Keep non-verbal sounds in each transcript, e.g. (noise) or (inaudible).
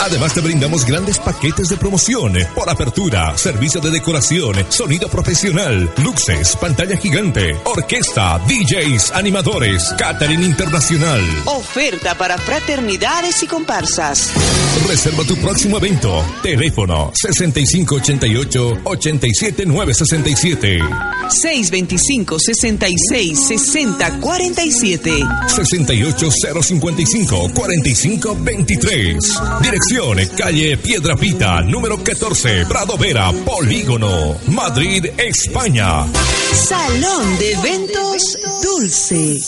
Además te brindamos grandes paquetes de promoción por apertura, servicio de decoración, sonido profesional, luces, pantalla gigante, orquesta, DJs, animadores, catering internacional. Oferta para fraternidades y comparsas. Reserva tu próximo evento. Teléfono 6588 87967 625 66 60 47 68055 45 Dirección calle Piedra Pita, número 14, Prado Vera, Polígono, Madrid, España. Salón de Eventos Dulce.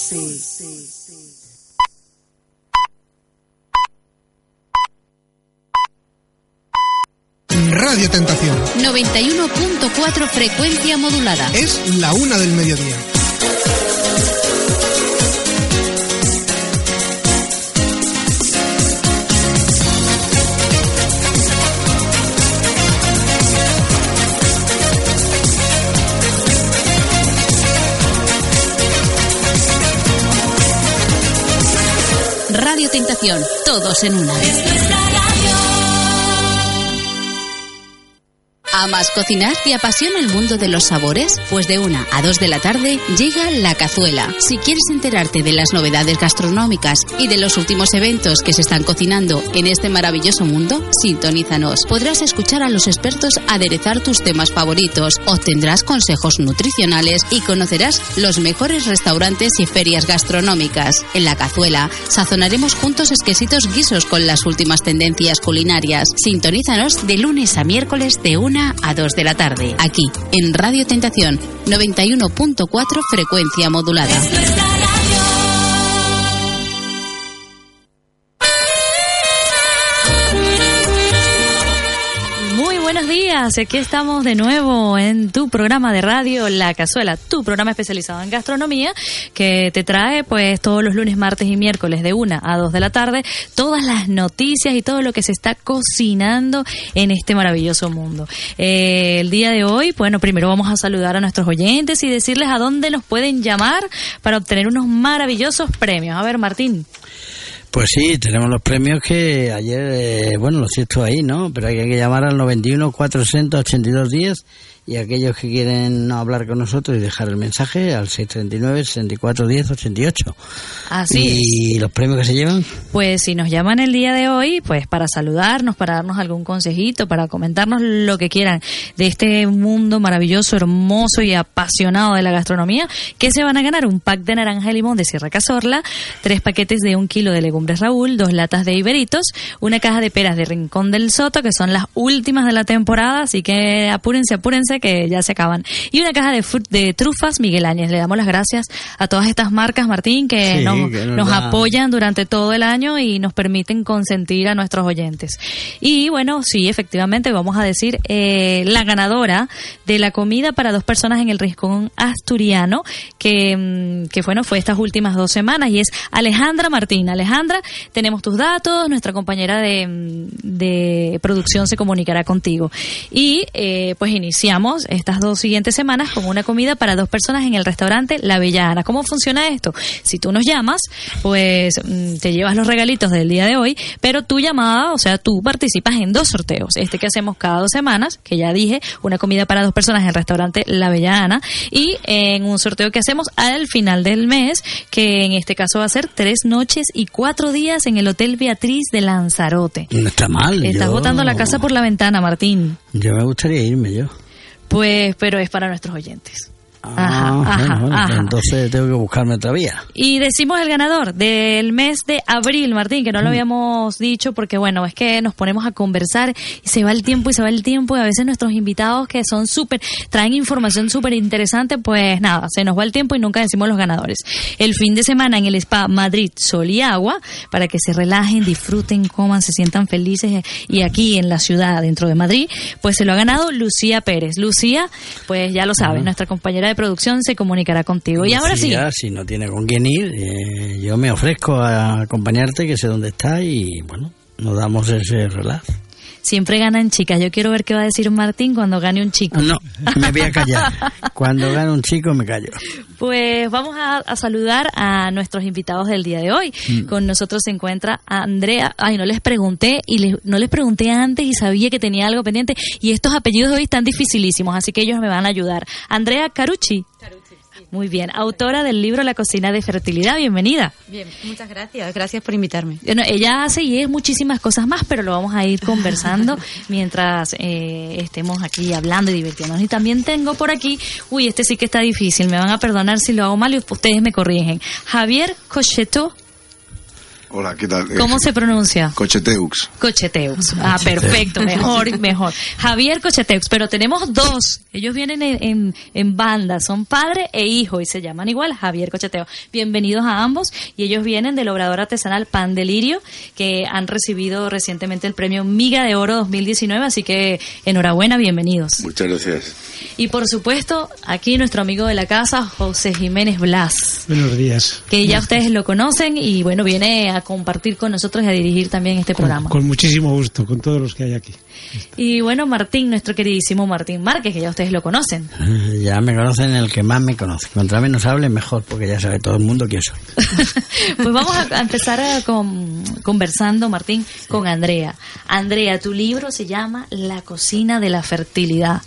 Radio Tentación. 91.4 frecuencia modulada. Es la una del mediodía. Tentación, todos en una. ¿Amas cocinar? ¿Te apasiona el mundo de los sabores? Pues de una a dos de la tarde llega La Cazuela. Si quieres enterarte de las novedades gastronómicas y de los últimos eventos que se están cocinando en este maravilloso mundo, sintonízanos. Podrás escuchar a los expertos aderezar tus temas favoritos, obtendrás consejos nutricionales y conocerás los mejores restaurantes y ferias gastronómicas. En La Cazuela sazonaremos juntos exquisitos guisos con las últimas tendencias culinarias. Sintonízanos de lunes a miércoles de una a 2 de la tarde, aquí en Radio Tentación 91.4 frecuencia modulada. Días, aquí estamos de nuevo en tu programa de radio La Cazuela, tu programa especializado en gastronomía que te trae pues todos los lunes, martes y miércoles de una a 2 de la tarde todas las noticias y todo lo que se está cocinando en este maravilloso mundo. Eh, el día de hoy, bueno, primero vamos a saludar a nuestros oyentes y decirles a dónde nos pueden llamar para obtener unos maravillosos premios. A ver, Martín. Pues sí, tenemos los premios que ayer, eh, bueno, los cierto ahí, ¿no? Pero hay que llamar al 91 482 10 y aquellos que quieren hablar con nosotros y dejar el mensaje al 639 64 10 88. Así ¿Y los premios que se llevan? Pues si nos llaman el día de hoy, pues para saludarnos, para darnos algún consejito, para comentarnos lo que quieran de este mundo maravilloso, hermoso y apasionado de la gastronomía, que se van a ganar un pack de naranja y limón de Sierra Cazorla, tres paquetes de un kilo de legumbres Raúl, dos latas de Iberitos, una caja de peras de Rincón del Soto, que son las últimas de la temporada, así que apúrense, apúrense que ya se acaban. Y una caja de, de trufas Miguel Áñez. Le damos las gracias a todas estas marcas, Martín, que nos, apoyan durante todo el año y nos permiten consentir a nuestros oyentes. Y bueno, sí, efectivamente, vamos a decir eh, la ganadora de la comida para dos personas en el Riscón Asturiano, que, mm, que bueno, fue estas últimas dos semanas, y es Alejandra Martín. Alejandra, tenemos tus datos, nuestra compañera de, mm, de producción se comunicará contigo. Y eh, pues iniciamos estas dos siguientes semanas con una comida para dos personas en el restaurante La Bellana. ¿Cómo funciona esto? Si tú nos llamas, pues mm, te llevas los regalitos del día de hoy, pero tu llamada, o sea, tú participas en dos sorteos. Este que hacemos cada dos semanas, que ya dije, una comida para dos personas en el restaurante La Bellana, y en un sorteo que hacemos al final del mes, que en este caso va a ser tres noches y cuatro días en el Hotel Beatriz de Lanzarote. No está mal. Estás botando la casa por la ventana, Martín. Yo me gustaría irme yo. Pues, pero es para nuestros oyentes. Ah, ajá, entonces tengo que buscarme otra vía. Y decimos el ganador del mes de abril, Martín, que no lo mm. habíamos dicho porque, bueno, es que nos ponemos a conversar y se va el tiempo y se va el tiempo y a veces nuestros invitados que son súper, traen información súper interesante, pues nada, se nos va el tiempo y nunca decimos los ganadores. El fin de semana en el Spa Madrid Sol y Agua, para que se relajen, disfruten, coman, se sientan felices y aquí en la ciudad, dentro de Madrid, pues se lo ha ganado Lucía Pérez. Lucía, pues ya lo sabes, nuestra compañera de producción se comunicará contigo. y ahora sí. Si no tiene con quién ir, eh, yo me ofrezco a acompañarte, que sé dónde está y bueno, nos damos ese relax. Siempre ganan chicas. Yo quiero ver qué va a decir Martín cuando gane un chico. No, me voy a callar. (laughs) Cuando gane un chico me callo. Pues vamos a, saludar a nuestros invitados del día de hoy. Mm. Con nosotros se encuentra Andrea. Ay, no les pregunté y no les pregunté antes y sabía que tenía algo pendiente. Y estos apellidos de hoy están dificilísimos, así que ellos me van a ayudar. Andrea Carucci. Muy bien, autora del libro La cocina de fertilidad, bienvenida. Bien, muchas gracias, gracias por invitarme. Bueno, ella hace y es muchísimas cosas más, pero lo vamos a ir conversando (laughs) mientras eh, estemos aquí hablando y divirtiéndonos. Y también tengo por aquí, uy, este sí que está difícil, me van a perdonar si lo hago mal y ustedes me corrigen. Javier Cocheto Hola, ¿qué tal? ¿Cómo se pronuncia? Cocheteux. Cocheteux. Ah, perfecto, (laughs) mejor, mejor. Javier Cocheteux, pero tenemos dos. Ellos vienen en, en, banda, son padre e hijo y se llaman igual Javier Cocheteux. Bienvenidos a ambos y ellos vienen del obrador artesanal Pan Delirio, que han recibido recientemente el premio Miga de Oro 2019, así que enhorabuena, bienvenidos. Muchas gracias. Y por supuesto, aquí nuestro amigo de la casa, José Jiménez Blas. Buenos días. Que ya ustedes lo conocen y bueno, viene a compartir con nosotros y a dirigir también este programa. Con muchísimo gusto, con todos los que hay aquí. Y bueno, Martín, nuestro queridísimo Martín Márquez, que ya ustedes lo conocen. (laughs) Ya me conocen el que más me conoce. Contra menos hable, mejor, porque ya sabe todo el mundo quién soy. (laughs) pues vamos a empezar con, conversando, Martín, con Andrea. Andrea, tu libro se llama La cocina de la fertilidad.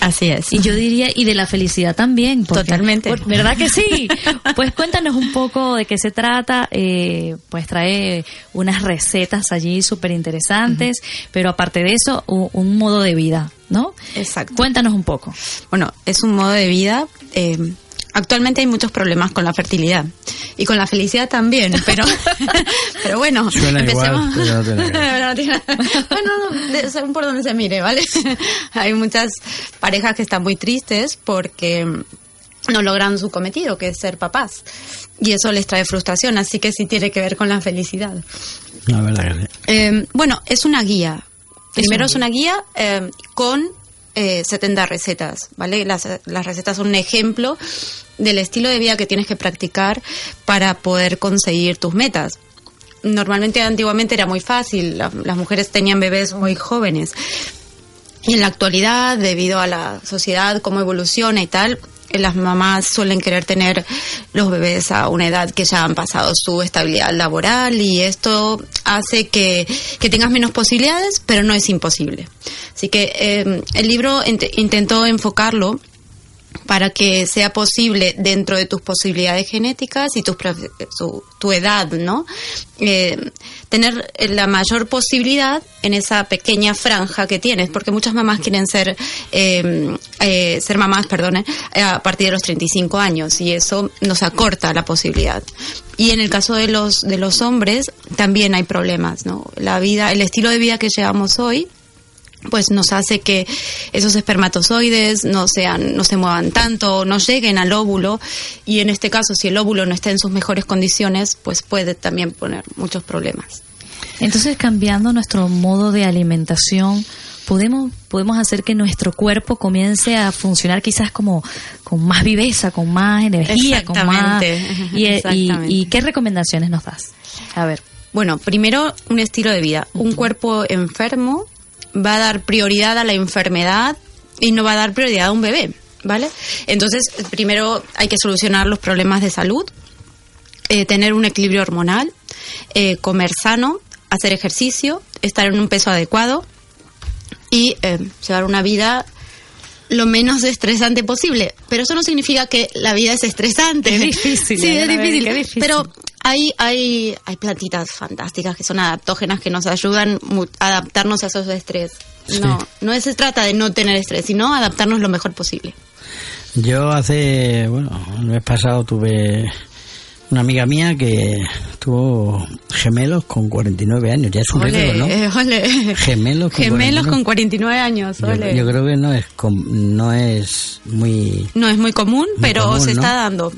Así es. Y yo diría, y de la felicidad también. Totalmente. ¿Verdad que sí? (laughs) Pues cuéntanos un poco de qué se trata. Eh, pues trae unas recetas allí súper interesantes, pero aparte de eso, un, modo de vida, ¿no? Exacto. Cuéntanos un poco. Bueno, es un modo de vida. Eh, Actualmente hay muchos problemas con la fertilidad y con la felicidad también, pero (laughs) pero bueno, Suena empecemos. Igual, (laughs) bueno, no, según por donde se mire, ¿vale? (laughs) hay muchas parejas que están muy tristes porque no logran su cometido, que es ser papás. Y eso les trae frustración, así que sí tiene que ver con la felicidad. La verdad que eh, bueno, es una guía. Primero es una guía eh, con eh, 70 recetas, ¿vale? Las, las recetas son un ejemplo del estilo de vida que tienes que practicar para poder conseguir tus metas. Normalmente, antiguamente era muy fácil, las mujeres tenían bebés muy jóvenes. Y en la actualidad, debido a la sociedad, cómo evoluciona y tal, las mamás suelen querer tener los bebés a una edad que ya han pasado su estabilidad laboral y esto hace que, tengas menos posibilidades, pero no es imposible. Así que eh, el libro intentó enfocarlo para que sea posible dentro de tus posibilidades genéticas y tu, tu edad, ¿no? Eh, tener la mayor posibilidad en esa pequeña franja que tienes, porque muchas mamás quieren ser em, eh, ser mamás, perdone, a partir de los 35 años y eso nos acorta la posibilidad. Y en el caso de los de los hombres también hay problemas, ¿no? La vida, el estilo de vida que llevamos hoy pues nos hace que esos espermatozoides no sean no se muevan tanto no lleguen al óvulo. Y en este caso si el óvulo no está en sus mejores condiciones pues puede también poner muchos problemas. Entonces cambiando nuestro modo de alimentación podemos podemos hacer que nuestro cuerpo comience a funcionar quizás como con más viveza con más energía con más y, y, (laughs) y qué recomendaciones nos das a ver. Bueno, primero un estilo de vida. Un cuerpo enfermo va a dar prioridad a la enfermedad y no va a dar prioridad a un bebé, ¿vale? Entonces, primero hay que solucionar los problemas de salud, eh, tener un equilibrio hormonal, eh, comer sano, hacer ejercicio, estar en un peso adecuado y eh, llevar una vida lo menos estresante posible. Pero eso no significa que la vida es estresante. Es difícil. (laughs) sí, es difícil. Pero hay, hay, hay plantitas fantásticas que son adaptógenas que nos ayudan a adaptarnos a esos estrés. No, no se trata de no tener estrés, sino adaptarnos lo mejor posible. Yo hace, bueno, el mes pasado tuve una amiga mía que tuvo gemelos con 49 años, ya es un récord, ¿no? Gemelos con gemelos 49. con 49 años, yo, yo, creo que no es no es muy no es muy común, pero se está dando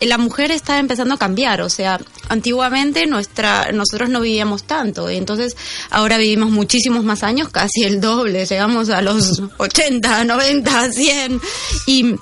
la mujer está empezando a cambiar, o sea, antiguamente nuestra, nosotros no vivíamos tanto, y entonces ahora vivimos muchísimos más años, casi el doble, llegamos a los 80, 90, 100, y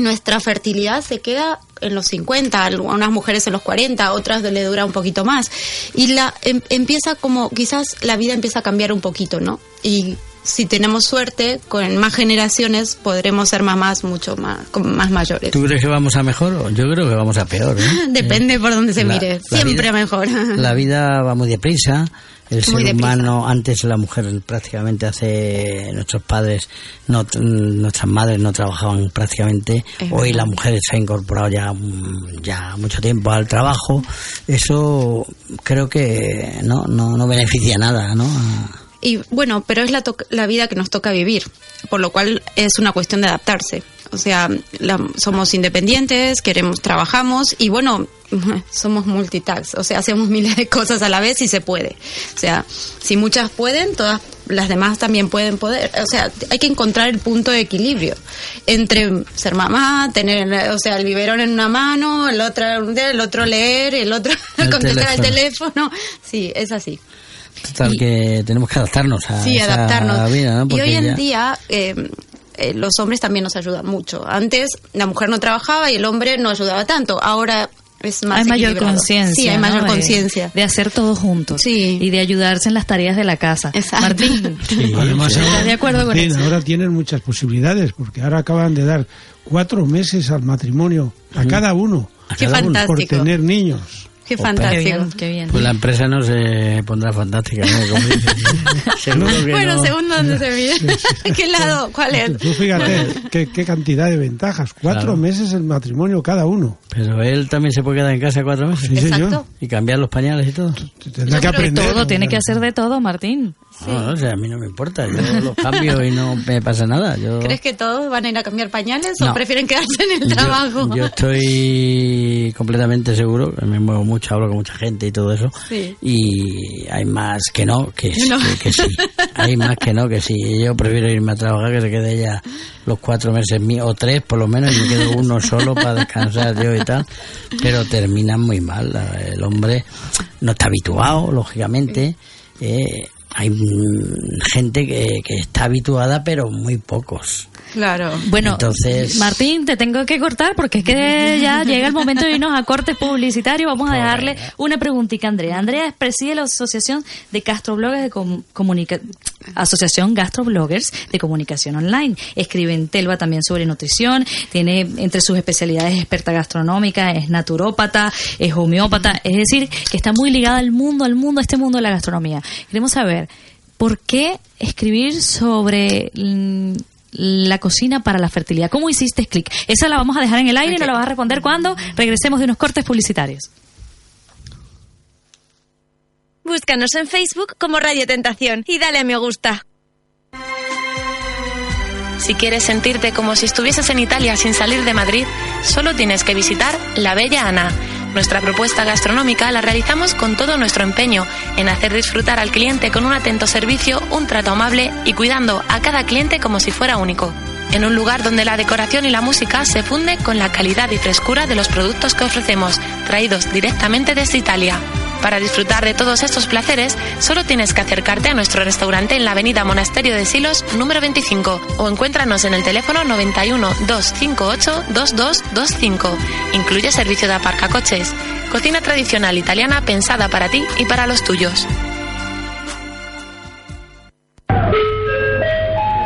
nuestra fertilidad se queda en los 50, algunas mujeres en los 40, otras le dura un poquito más. Y la em- empieza como, quizás la vida empieza a cambiar un poquito, ¿no? Y si tenemos suerte, con más generaciones podremos ser mamás mucho más, más mayores. ¿Tú crees que vamos a mejor? Yo creo que vamos a peor. ¿eh? (laughs) Depende por donde se La- mire, la siempre vida- mejor. (laughs) La vida va muy deprisa. El Muy ser deprisa. humano, antes la mujer prácticamente hace, nuestros padres, no, nuestras madres no trabajaban prácticamente. Es Hoy verdad. la mujer se ha incorporado ya, mm, ya mucho tiempo al trabajo. Eso creo que no, no, no beneficia nada, ¿no? A- Y bueno, pero es la, to- la vida que nos toca vivir, por lo cual es una cuestión de adaptarse. O sea, la- somos independientes, queremos, trabajamos y bueno, (laughs) somos multitask, o sea, hacemos miles de cosas a la vez y se puede. O sea, si muchas pueden, todas las demás también pueden poder. O sea, hay que encontrar el punto de equilibrio entre ser mamá, tener, o sea, el biberón en una mano, el otro, el otro leer, el otro (laughs) El contestar teléfono. teléfono. Sí, es así. Total, Y- que tenemos que adaptarnos a Sí, esa adaptarnos. vida, ¿no? y Porque hoy en ya- día eh, eh, los hombres también nos ayudan mucho. Antes la mujer no trabajaba y el hombre no ayudaba tanto. Ahora es más hay mayor conciencia. Sí, hay ¿no? mayor De- conciencia. De, hacer todo juntos. Sí. Y de ayudarse en las tareas de la casa. Exacto. Martín, Sí, Además, sí. ahora, ¿estás de acuerdo con Martín, eso? ahora tienen muchas posibilidades, porque ahora acaban de dar cuatro meses al matrimonio a cada uno A Qué cada uno. por tener niños. Qué fantástico. bien, qué bien. Pues la empresa no se pondrá fantástica, ¿no? Como. (laughs) Seguro que Bueno, no. según dónde se mide. ¿Qué lado? ¿Cuál es? Tú fíjate qué, qué cantidad de ventajas. Cuatro Claro. meses el matrimonio cada uno. Pero él también se puede quedar en casa cuatro meses. Sí, señor. Exacto. Y cambiar los pañales y todo. Tendrá que aprender. todo, tiene que hacer de todo, Martín. No, no, o sea, a mí no me importa. Yo (laughs) los cambio y no me pasa nada. Yo, ¿Crees que todos van a ir a cambiar pañales o prefieren quedarse en el trabajo? Yo, estoy completamente seguro, me muevo mucho, hablo con mucha gente y todo eso. Sí. Y hay más que no, que, sí, No. que, que sí. Hay más que no, que sí. Yo prefiero irme a trabajar que se quede ella los cuatro meses míos, o tres por lo menos, y me quedo uno (laughs) solo para descansar yo y tal. Pero terminan muy mal. El hombre no está habituado, lógicamente. Eh, hay gente que, que está habituada, pero muy pocos. Claro. Bueno, Entonces- Martín, te tengo que cortar porque es que ya llega el momento de irnos a cortes publicitarios. Vamos a dejarle una preguntita a Andrea. Andrea preside la Asociación de Gastrobloggers de Com- Comunica- Asociación Gastrobloggers de Comunicación Online. Escribe en Telva también sobre nutrición. Tiene entre sus especialidades experta gastronómica, es naturópata, es homeópata. Es decir, que está muy ligada al mundo, al mundo, a este mundo de la gastronomía. Queremos saber, ¿por qué escribir sobre mm, la cocina para la fertilidad? ¿Cómo hiciste clic? Esa la vamos a dejar en el aire y nos la vas a responder cuando regresemos de unos cortes publicitarios. Búscanos en Facebook como Radio Tentación y dale a me gusta. Si quieres sentirte como si estuvieses en Italia sin salir de Madrid, solo tienes que visitar La Bella Ana. Nuestra propuesta gastronómica la realizamos con todo nuestro empeño en hacer disfrutar al cliente con un atento servicio, un trato amable y cuidando a cada cliente como si fuera único. En un lugar donde la decoración y la música se funde con la calidad y frescura de los productos que ofrecemos, traídos directamente desde Italia. Para disfrutar de todos estos placeres, solo tienes que acercarte a nuestro restaurante en la avenida Monasterio de Silos, número 25, o encuéntranos en el teléfono 91 258 2225. Incluye servicio de aparcacoches. Cocina tradicional italiana pensada para ti y para los tuyos.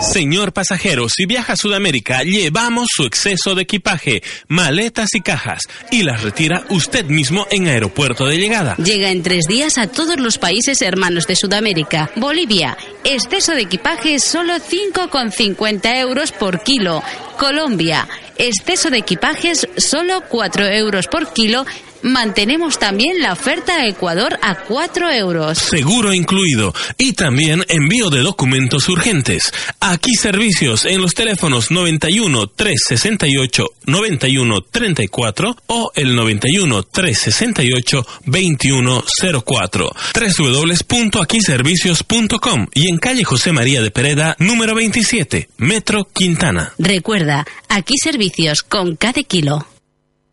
Señor pasajero, si viaja a Sudamérica, llevamos su exceso de equipaje, maletas y cajas, y las retira usted mismo en aeropuerto de llegada. Llega en tres días a todos los países hermanos de Sudamérica. Bolivia, exceso de equipaje solo 5,50 euros por kilo. Colombia, exceso de equipajes solo 4 euros por kilo. Mantenemos también la oferta a Ecuador a 4 euros. Seguro incluido. Y también envío de documentos urgentes. Aquí servicios en los teléfonos 91 368 91 34 o el 91 368 2104. www.aquiservicios.com y en calle José María de Pereda, número 27, Metro Quintana. Recuerda, aquí servicios con cada kilo.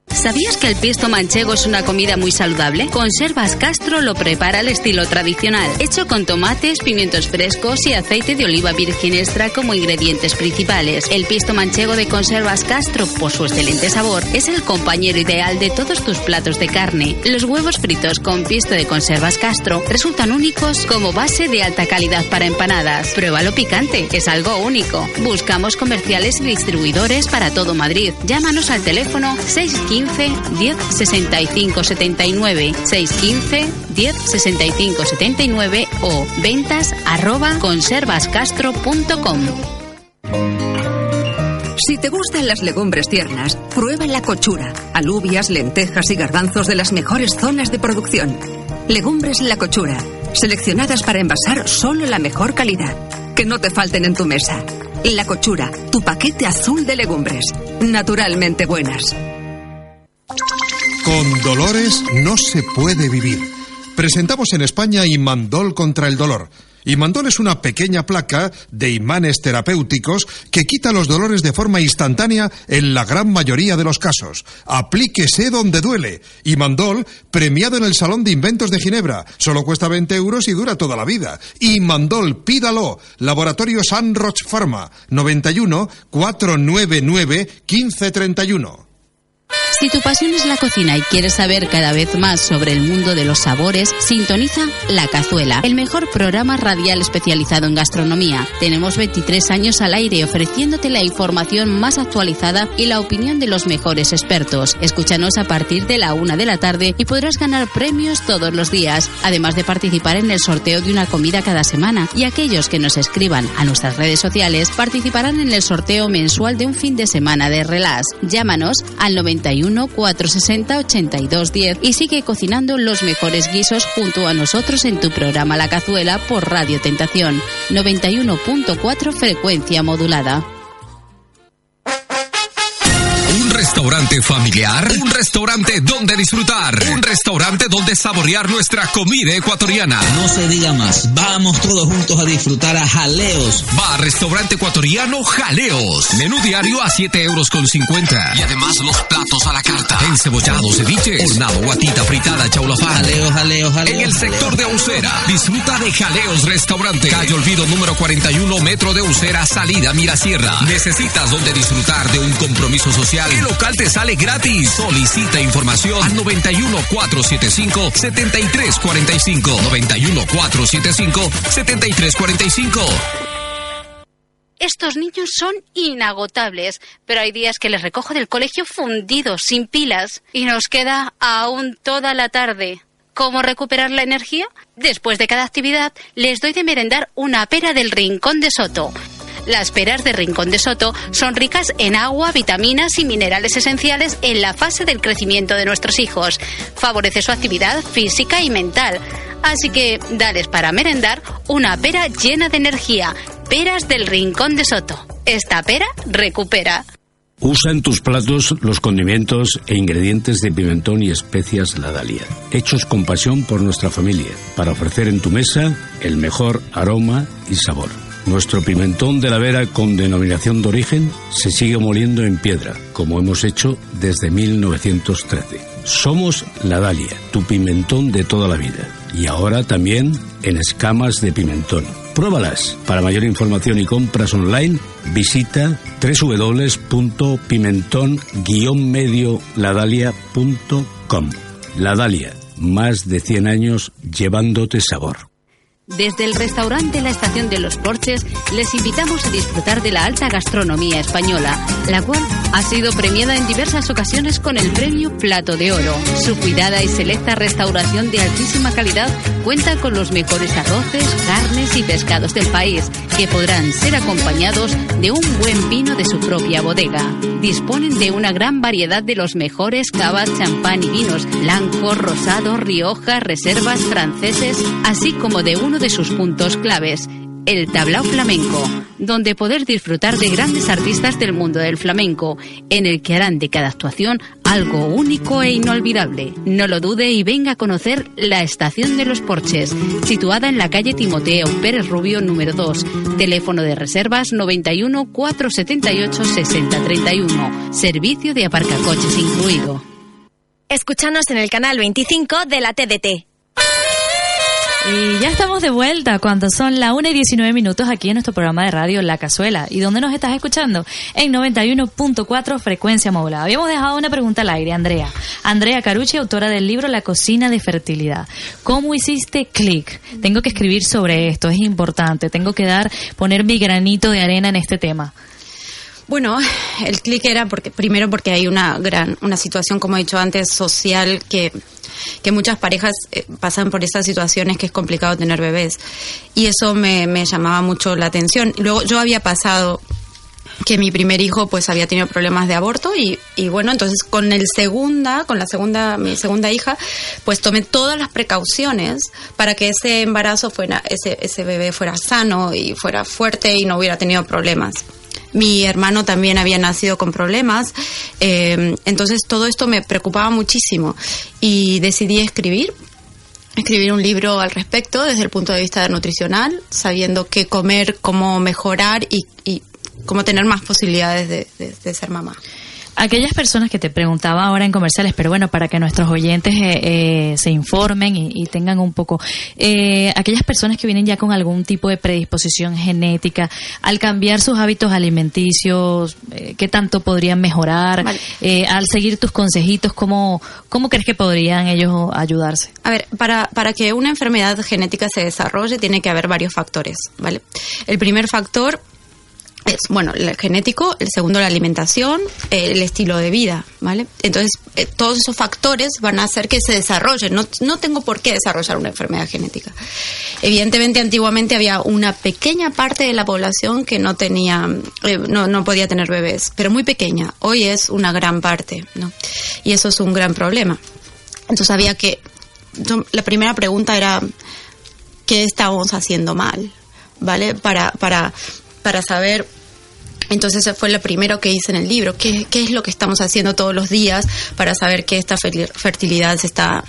¿Sabías que el pisto manchego es una comida muy saludable? Conservas Castro lo prepara al estilo tradicional, hecho con tomates, pimientos frescos y aceite de oliva virgen extra como ingredientes principales. El pisto manchego de Conservas Castro, por su excelente sabor, es el compañero ideal de todos tus platos de carne. Los huevos fritos con pisto de Conservas Castro resultan únicos como base de alta calidad para empanadas. Pruébalo picante, es algo único. Buscamos comerciales y distribuidores para todo Madrid. Llámanos al teléfono 615 10 65 79 615 10 65 79 o ventas arroba conservascastro.com. Si te gustan las legumbres tiernas, prueba la cochura, alubias, lentejas y garbanzos de las mejores zonas de producción. Legumbres La Cochura, seleccionadas para envasar solo la mejor calidad. Que no te falten en tu mesa. La Cochura, tu paquete azul de legumbres. Naturalmente buenas. Con dolores no se puede vivir. Presentamos en España Imandol contra el dolor. Imandol es una pequeña placa de imanes terapéuticos que quita los dolores de forma instantánea en la gran mayoría de los casos. Aplíquese donde duele. Imandol, premiado en el Salón de Inventos de Ginebra. Solo cuesta 20 euros y dura toda la vida. Imandol, pídalo. Laboratorio San Roch Pharma. 91 499 1531. Si tu pasión es la cocina y quieres saber cada vez más sobre el mundo de los sabores, sintoniza La Cazuela, el mejor programa radial especializado en gastronomía. Tenemos 23 años al aire ofreciéndote la información más actualizada y la opinión de los mejores expertos. Escúchanos a partir de la una de la tarde y podrás ganar premios todos los días, además de participar en el sorteo de una comida cada semana. Y aquellos que nos escriban a nuestras redes sociales participarán en el sorteo mensual de un fin de semana de relax. Llámanos al 91 460 8210 y sigue cocinando los mejores guisos junto a nosotros en tu programa La Cazuela por Radio Tentación 91.4 frecuencia modulada. Restaurante familiar, un restaurante donde disfrutar, un restaurante donde saborear nuestra comida ecuatoriana. No se diga más, vamos todos juntos a disfrutar a Jaleos. Va restaurante ecuatoriano Jaleos. Menú diario a 7 euros con 50. Y además los platos a la carta. Encebollado, ceviche, hornado, guatita, fritada, chaulafán. Jaleos, jaleos, jaleos. En el sector de Ucera, disfruta de Jaleos Restaurante. Calle Olvido número 41, metro de Ucera, salida Mirasierra. Necesitas donde disfrutar de un compromiso social. El local te sale gratis. Solicita información al 91 475 7345. 91 475 7345. Estos niños son inagotables, pero hay días que les recojo del colegio fundidos, sin pilas, y nos queda aún toda la tarde. ¿Cómo recuperar la energía? Después de cada actividad, les doy de merendar una pera del Rincón de Soto. Las peras de Rincón de Soto son ricas en agua, vitaminas y minerales esenciales en la fase del crecimiento de nuestros hijos. Favorece su actividad física y mental. Así que dales para merendar una pera llena de energía. Peras del Rincón de Soto. Esta pera recupera. Usa en tus platos los condimentos e ingredientes de pimentón y especias La Dalia, hechos con pasión por nuestra familia, para ofrecer en tu mesa el mejor aroma y sabor. Nuestro pimentón de la Vera con denominación de origen se sigue moliendo en piedra, como hemos hecho desde 1913. Somos La Dalia, tu pimentón de toda la vida. Y ahora también en escamas de pimentón. Pruébalas. Para mayor información y compras online, visita www.pimentón-medioladalia.com. La Dalia, más de 100 años llevándote sabor. Desde el restaurante La Estación de los Porches les invitamos a disfrutar de la alta gastronomía española, la cual ha sido premiada en diversas ocasiones con el premio Plato de Oro. Su cuidada y selecta restauración de altísima calidad cuenta con los mejores arroces, carnes y pescados del país, que podrán ser acompañados de un buen vino de su propia bodega. Disponen de una gran variedad de los mejores cavas, champán y vinos, blancos, rosados, rioja, reservas, franceses, así como de uno de sus puntos claves, el tablao flamenco, donde poder disfrutar de grandes artistas del mundo del flamenco, en el que harán de cada actuación algo único e inolvidable. No lo dude y venga a conocer la Estación de los Porches, situada en la calle Timoteo Pérez Rubio número 2. Teléfono de reservas 91 478 6031. Servicio de aparcacoches incluido. Escúchanos en el canal 25 de la TDT. Y ya estamos de vuelta cuando son la 1 y 19 minutos aquí en nuestro programa de radio La Cazuela. ¿Y dónde nos estás escuchando? En 91.4 frecuencia modulada. Habíamos dejado una pregunta al aire, Andrea. Andrea Carucci, autora del libro La cocina de fertilidad. ¿Cómo hiciste clic? Tengo que escribir sobre esto, es importante. Tengo que dar, poner mi granito de arena en este tema. Bueno, el clic era porque primero porque hay una gran una situación como he dicho antes social que que muchas parejas eh, pasan por esas situaciones que es complicado tener bebés y eso me, me llamaba mucho la atención. Luego yo había pasado que mi primer hijo pues había tenido problemas de aborto y, y, bueno entonces con el segunda con la segunda mi segunda hija pues tomé todas las precauciones para que ese embarazo fuera ese ese bebé fuera sano y fuera fuerte y no hubiera tenido problemas mi hermano también había nacido con problemas, eh, entonces todo esto me preocupaba muchísimo y decidí escribir escribir un libro al respecto desde el punto de vista nutricional, sabiendo qué comer, cómo mejorar y, y cómo tener más posibilidades de, ser mamá aquellas personas que te preguntaba ahora en comerciales, pero bueno, para que nuestros oyentes eh, eh, se informen y, y, tengan un poco, eh, aquellas personas que vienen ya con algún tipo de predisposición genética, al cambiar sus hábitos alimenticios, eh, ¿qué tanto podrían mejorar? Vale. Eh, al seguir tus consejitos, ¿cómo, ¿cómo crees que podrían ellos ayudarse? A ver, para, para que una enfermedad genética se desarrolle tiene que haber varios factores, ¿vale? El primer factor es, bueno, el genético, el segundo la alimentación, el estilo de vida, ¿vale? Entonces, eh, todos esos factores van a hacer que se desarrolle. No, no tengo por qué desarrollar una enfermedad genética. Evidentemente, antiguamente había una pequeña parte de la población que no tenía, eh, no, no podía tener bebés, pero muy pequeña. Hoy es una gran parte, ¿no? Y eso es un gran problema. Entonces, había que, yo, la primera pregunta era, ¿qué estábamos haciendo mal? ¿Vale? Para, para, para saber entonces eso fue lo primero que hice en el libro, ¿Qué, qué es lo que estamos haciendo todos los días para saber que esta fertilidad se está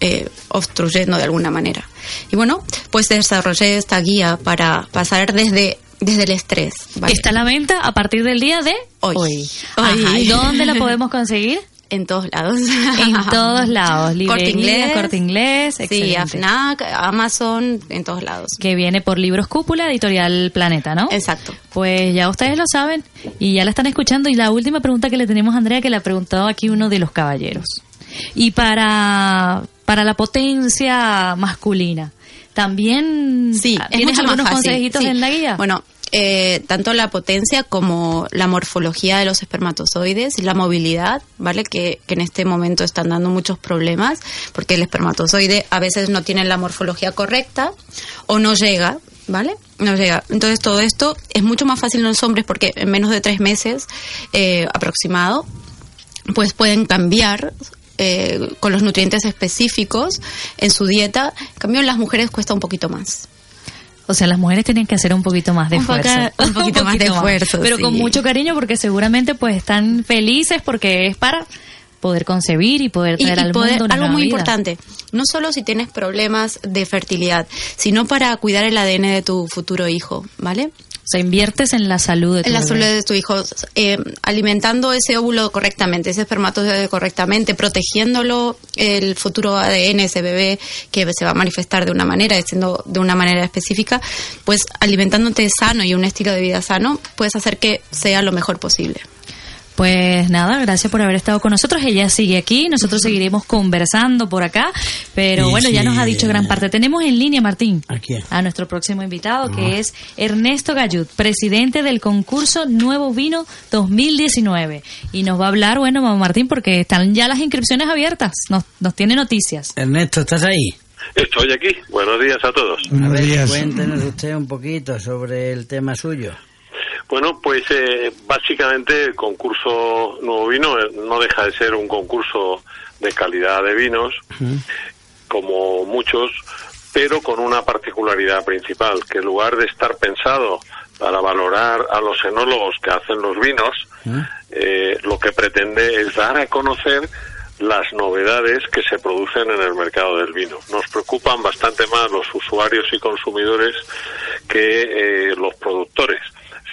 eh, obstruyendo de alguna manera. Y bueno, pues desarrollé esta guía para pasar desde desde el estrés. ¿vale? Está a la venta a partir del día de hoy. hoy. Ajá. ¿Y dónde la podemos conseguir? En todos lados. En todos lados. (laughs) Librería, corte inglés. Corte inglés. Sí, AFNAC, Amazon, en todos lados. Que viene por Libros Cúpula, Editorial Planeta, ¿no? Exacto. Pues ya ustedes lo saben y ya la están escuchando. Y la última pregunta que le tenemos a Andrea, que le ha preguntado aquí uno de los caballeros. Y para, para la potencia masculina, también sí, tienes algunos consejitos sí. en la guía. Bueno, eh, tanto la potencia como la morfología de los espermatozoides y la movilidad, ¿vale? Que, que, en este momento están dando muchos problemas porque el espermatozoide a veces no tiene la morfología correcta o no llega, ¿vale? No llega. Entonces todo esto es mucho más fácil en los hombres porque en menos de tres meses eh, aproximado, pues pueden cambiar eh, con los nutrientes específicos en su dieta. En cambio, en las mujeres cuesta un poquito más. O sea, las mujeres tienen que hacer un poquito más de un esfuerzo. Poca, un, poquito (laughs) un, poquito más de esfuerzo. Pero sí. con mucho cariño porque seguramente pues están felices porque es para poder concebir y poder traer y, y al poder, mundo una algo muy vida. importante no solo si tienes problemas de fertilidad sino para cuidar el ADN de tu futuro hijo vale o sea, inviertes en la salud de tu En la salud de tu hijo, eh, alimentando ese óvulo correctamente, ese espermatozoide correctamente, protegiéndolo el futuro ADN, ese bebé que se va a manifestar de una manera, siendo de una manera específica, pues alimentándote sano y un estilo de vida sano, puedes hacer que sea lo mejor posible. Pues nada, gracias por haber estado con nosotros. Ella sigue aquí, nosotros seguiremos conversando por acá, pero Y bueno, ya nos ha dicho gran parte. Tenemos en línea, Martín, ¿A quién? a nuestro próximo invitado, que es Ernesto Gallut, presidente del concurso Nuevo Vino 2019. Y nos va a hablar, bueno, Martín, porque están ya las inscripciones abiertas, nos, nos tiene noticias. Ernesto, ¿estás ahí? Estoy aquí. Buenos días a todos. A ver, cuéntenos usted un poquito sobre el tema suyo. Bueno, pues eh, básicamente el concurso Nuevo Vino eh, no deja de ser un concurso de calidad de vinos, como muchos, pero con una particularidad principal, que en lugar de estar pensado para valorar a los enólogos que hacen los vinos, eh, lo que pretende es dar a conocer las novedades que se producen en el mercado del vino. Nos preocupan bastante más los usuarios y consumidores que eh, los productores,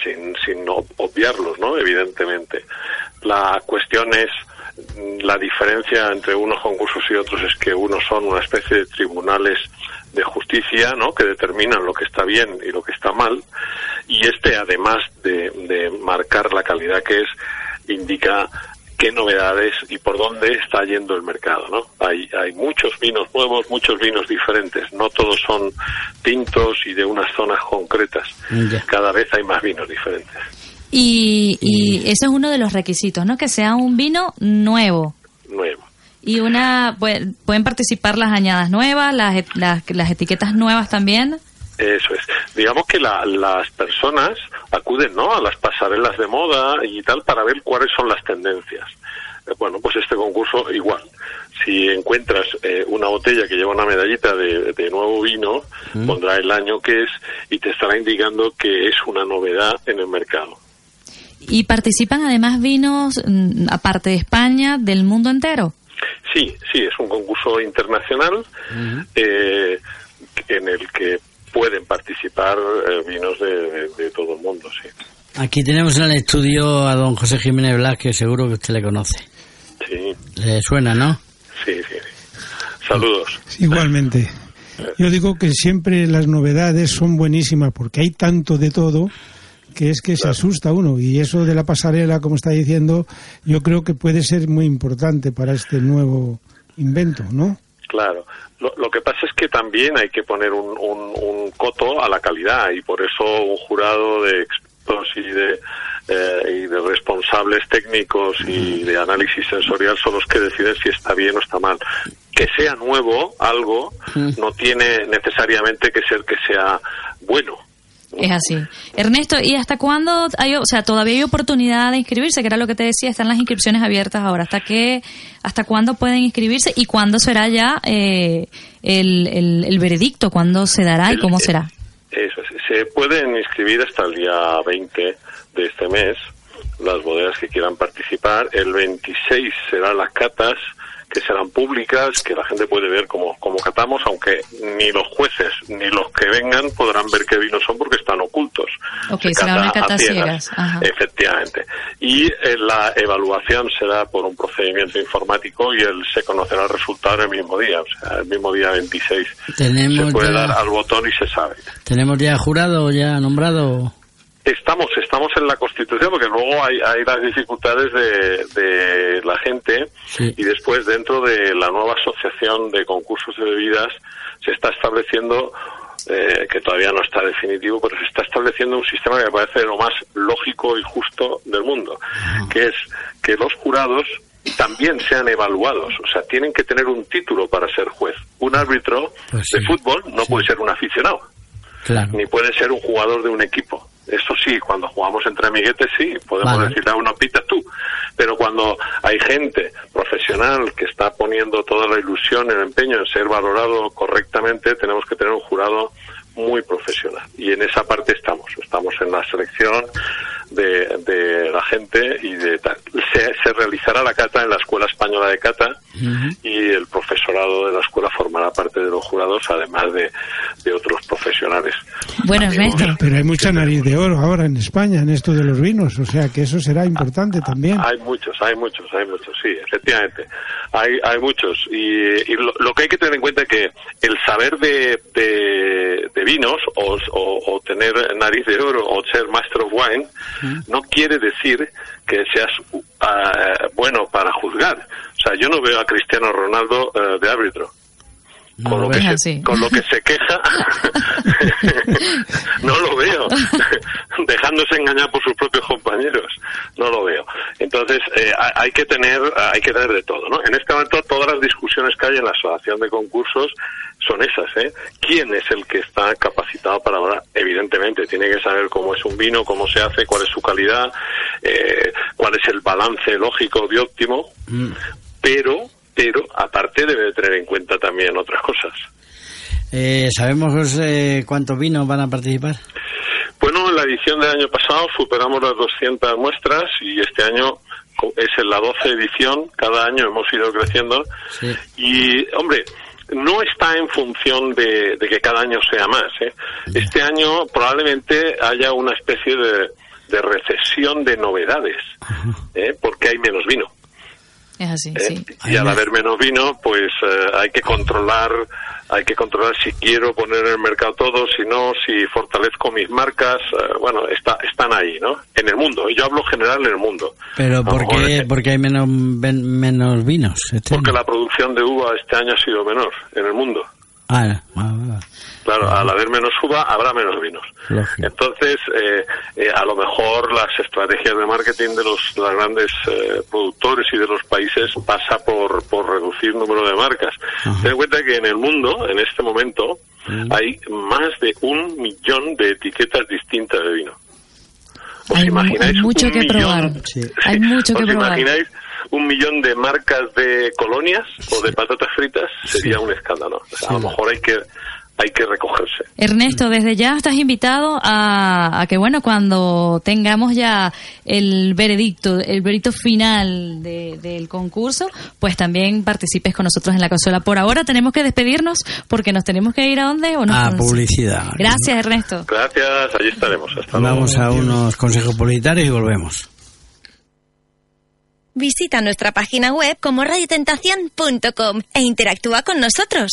sin, sin obviarlos, ¿no? Evidentemente. La cuestión es la diferencia entre unos concursos y otros es que unos son una especie de tribunales de justicia, ¿no? Que determinan lo que está bien y lo que está mal. Y este, además de, de marcar la calidad que es, indica qué novedades y por dónde está yendo el mercado, ¿no? Hay, hay muchos vinos nuevos, muchos vinos diferentes, no todos son tintos y de unas zonas concretas. Cada vez hay más vinos diferentes. Y, y ese es uno de los requisitos, ¿no? Que sea un vino nuevo. Nuevo. Y una pue- pueden participar las añadas nuevas, las, et- las, las etiquetas nuevas también. Eso es. Digamos que la- las personas acuden ¿no? a las pasarelas de moda y tal para ver cuáles son las tendencias. Eh, Bueno, pues este concurso igual. Si encuentras eh, una botella que lleva una medallita de, de nuevo vino, pondrá el año que es y te estará indicando que es una novedad en el mercado. Y participan además vinos, mm, aparte de España, del mundo entero. Sí, sí, es un concurso internacional eh, en el que pueden participar eh, vinos de, de- de todo el mundo, sí. Aquí tenemos en el estudio a don José Jiménez Blas, que seguro que usted le conoce. Sí, Le suena, ¿no? sí, sí. sí. Saludos. Igualmente. Yo digo que siempre las novedades son buenísimas porque hay tanto de todo que es que se asusta uno y eso de la pasarela, como está diciendo, yo creo que puede ser muy importante para este nuevo invento, ¿no? Claro. Lo, lo que pasa es que también hay que poner un, un- un coto a la calidad y por eso un jurado de expertos y de, eh, y de responsables técnicos y de análisis sensorial son los que deciden si está bien o está mal. Que sea nuevo algo no tiene necesariamente que ser que sea bueno. Es así. Ernesto, ¿y hasta cuándo hay, o sea, todavía hay oportunidad de inscribirse? Que era lo que te decía, están las inscripciones abiertas ahora. ¿Hasta qué, hasta cuándo pueden inscribirse y cuándo será ya eh, el, el, el veredicto? ¿Cuándo se dará y cómo será? Eso es. Se pueden inscribir hasta el día 20 de este mes las bodegas que quieran participar. El 26 serán las catas que serán públicas, que la gente puede ver cómo, cómo catamos, aunque ni los jueces ni los que vengan podrán ver qué vinos son porque están ocultos. Ok, Se será una cata a cata ciegas. ciegas. Ajá. Efectivamente. Y eh, la evaluación será por un procedimiento informático y el, se conocerá el resultado el mismo día, o sea, el mismo día 26. Tenemos se puede ya- dar al botón y se sabe. ¿Tenemos ya jurado, ya nombrado? Estamos, estamos en la Constitución porque luego hay, hay las dificultades de, de la gente Sí. y después dentro de la nueva asociación de concursos de bebidas se está estableciendo eh, que todavía no está definitivo, pero se está estableciendo un sistema que me parece lo más lógico y justo del mundo, que es que los jurados también sean evaluados, o sea, tienen que tener un título para ser juez. Un árbitro Pues de fútbol no puede ser un aficionado Claro. ni puede ser un jugador de un equipo. Eso sí, cuando jugamos entre amiguetes sí, podemos Vale. decirle a uno pita tú. Pero cuando hay gente profesional que está poniendo toda la ilusión, el empeño en ser valorado correctamente, tenemos que tener un jurado muy profesional. Y en esa parte estamos. Estamos en la selección de, de la gente y de tal. Se, se realizará la cata en la Escuela Española de Cata y el profesorado de la escuela formará parte de los jurados, además de, de otros profesionales. Bueno, Ernesto. Pero hay mucha nariz de oro ahora en España en esto de los vinos, o sea que eso será importante también. Hay muchos, hay muchos, hay muchos, sí, efectivamente. Hay, hay muchos. Y, y lo, lo que hay que tener en cuenta es que el saber de, de, de vinos o, o- o tener nariz de oro o ser master of wine no quiere decir que seas ah, bueno para juzgar. O sea, yo no veo a Cristiano Ronaldo eh, de árbitro. Con, lo que se, así. con lo que se queja, (laughs) no lo veo. (laughs) Dejándose engañar por sus propios compañeros, no lo veo. Entonces, eh, hay que tener hay que tener de todo, ¿no? En este momento, todas las discusiones que hay en la asociación de concursos son esas, ¿eh? ¿Quién es el que está capacitado para hablar? Evidentemente, tiene que saber cómo es un vino, cómo se hace, cuál es su calidad, eh, cuál es el balance lógico de óptimo, pero, pero, aparte debe de tener en cuenta también otras cosas. Eh, ¿Sabemos eh, cuántos vinos van a participar? Bueno, en la edición del año pasado superamos las 200 muestras y este año es en la 12 edición, cada año hemos ido creciendo Sí. y, hombre, no está en función de, de que cada año sea más. ¿eh? Este año probablemente haya una especie de, de recesión de novedades, ¿eh? porque hay menos vino. Es así, ¿eh? sí. Y al haber menos vino, pues eh, hay que controlar, hay que controlar si quiero poner en el mercado todo, si no, si fortalezco mis marcas. eh, bueno, está, están ahí, ¿no? En el mundo. Yo hablo general en el mundo. Pero ¿por qué, porque hay menos, ven- menos vinos? este Porque año? la producción de uva este año ha sido menor en el mundo. Ah, ah, ah, Claro, al haber menos uva habrá menos vinos. lógico. Entonces, eh, eh, a lo mejor las estrategias de marketing de los, los grandes eh, productores y de los países pasa por, por reducir número de marcas. Ten en cuenta que en el mundo, en este momento, hay más de un millón de etiquetas distintas de vino. ¿Os Hay, imagináis hay mucho un que millón? probar. Hay mucho que ¿Os probar. imagináis un millón de marcas de colonias o de patatas fritas? Sería un escándalo. O sea, a lo mejor hay que hay que recogerse. Ernesto, desde ya estás invitado a, a que, bueno, cuando tengamos ya el veredicto, el veredicto final de- del concurso, pues también participes con nosotros en la cazuela. Por ahora tenemos que despedirnos porque nos tenemos que ir a dónde o nos Ah, publicidad. Gracias, Ernesto. Gracias, allí estaremos. Hasta luego. Vamos a unos consejos publicitarios y volvemos. Visita nuestra página web como radiotentación.com e interactúa con nosotros.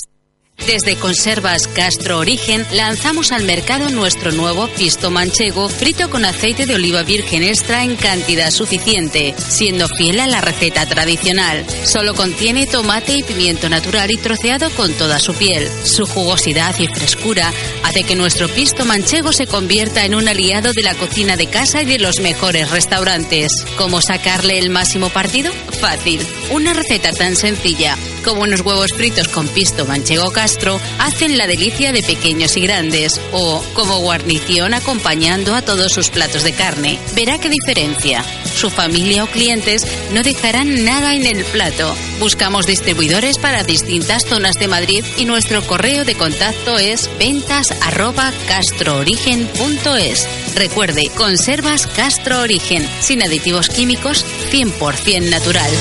Desde Conservas Castro Origen lanzamos al mercado nuestro nuevo pisto manchego frito con aceite de oliva virgen extra en cantidad suficiente, siendo fiel a la receta tradicional. Solo contiene tomate y pimiento natural y troceado con toda su piel. Su jugosidad y frescura hace que nuestro pisto manchego se convierta en un aliado de la cocina de casa y de los mejores restaurantes. ¿Cómo sacarle el máximo partido? Fácil. Una receta tan sencilla como unos huevos fritos con pisto manchego Castro hacen la delicia de pequeños y grandes o como guarnición acompañando a todos sus platos de carne. Verá qué diferencia. Su familia o clientes no dejarán nada en el plato. Buscamos distribuidores para distintas zonas de Madrid y nuestro correo de contacto es ventas arroba castroorigen.es. Recuerde, conservas Castro Origen, sin aditivos químicos, 100% natural.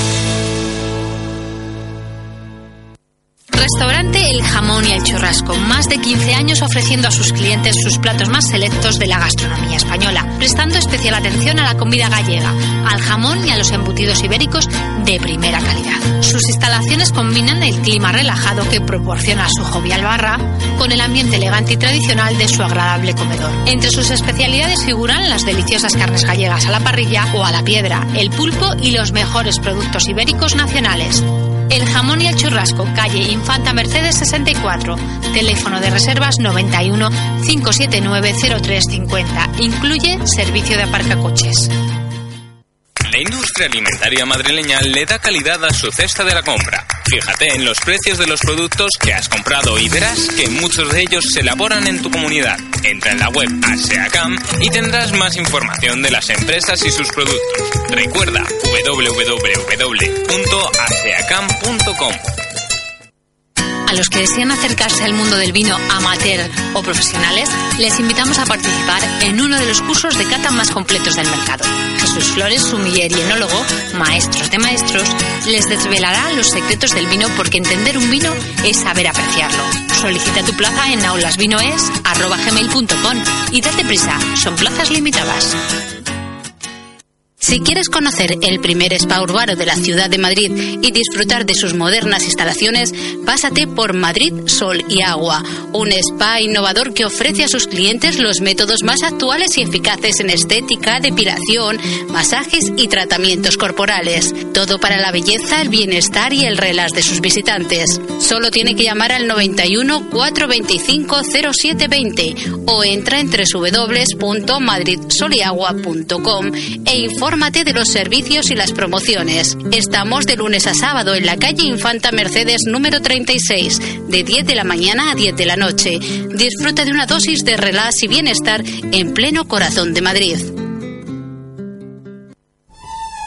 Restaurante El Jamón y el Churrasco. Más de 15 años ofreciendo a sus clientes sus platos más selectos de la gastronomía española, prestando especial atención a la comida gallega, al jamón y a los embutidos ibéricos de primera calidad. Sus instalaciones combinan el clima relajado que proporciona su jovial barra con el ambiente elegante y tradicional de su agradable comedor. Entre sus especialidades figuran las deliciosas carnes gallegas a la parrilla o a la piedra, el pulpo y los mejores productos ibéricos nacionales. El jamón y el churrasco, calle Infanta Mercedes 64, teléfono de reservas 91 579 0350. Incluye servicio de aparcacoches. La industria alimentaria madrileña le da calidad a su cesta de la compra. Fíjate en los precios de los productos que has comprado y verás que muchos de ellos se elaboran en tu comunidad. Entra en la web ASEACAM y tendrás más información de las empresas y sus productos. Recuerda www.aseacam.com. A los que desean acercarse al mundo del vino amateur o profesionales, les invitamos a participar en uno de los cursos de cata más completos del mercado. Jesús Flores, sumiller y enólogo, maestros de maestros, les desvelará los secretos del vino porque entender un vino es saber apreciarlo. Solicita tu plaza en aulasvinoes.gmail.com y date prisa, son plazas limitadas. Si quieres conocer el primer spa urbano de la ciudad de Madrid y disfrutar de sus modernas instalaciones, pásate por Madrid Sol y Agua, un spa innovador que ofrece a sus clientes los métodos más actuales y eficaces en estética, depilación, masajes y tratamientos corporales. Todo para la belleza, el bienestar y el relax de sus visitantes. Solo tiene que llamar al 91 425 0720 o entra en www.madridsoliagua.com e infórmate de los servicios y las promociones. Estamos de lunes a sábado en la calle Infanta Mercedes número 36, de 10 de la mañana a 10 de la noche. Disfruta de una dosis de relax y bienestar en pleno corazón de Madrid.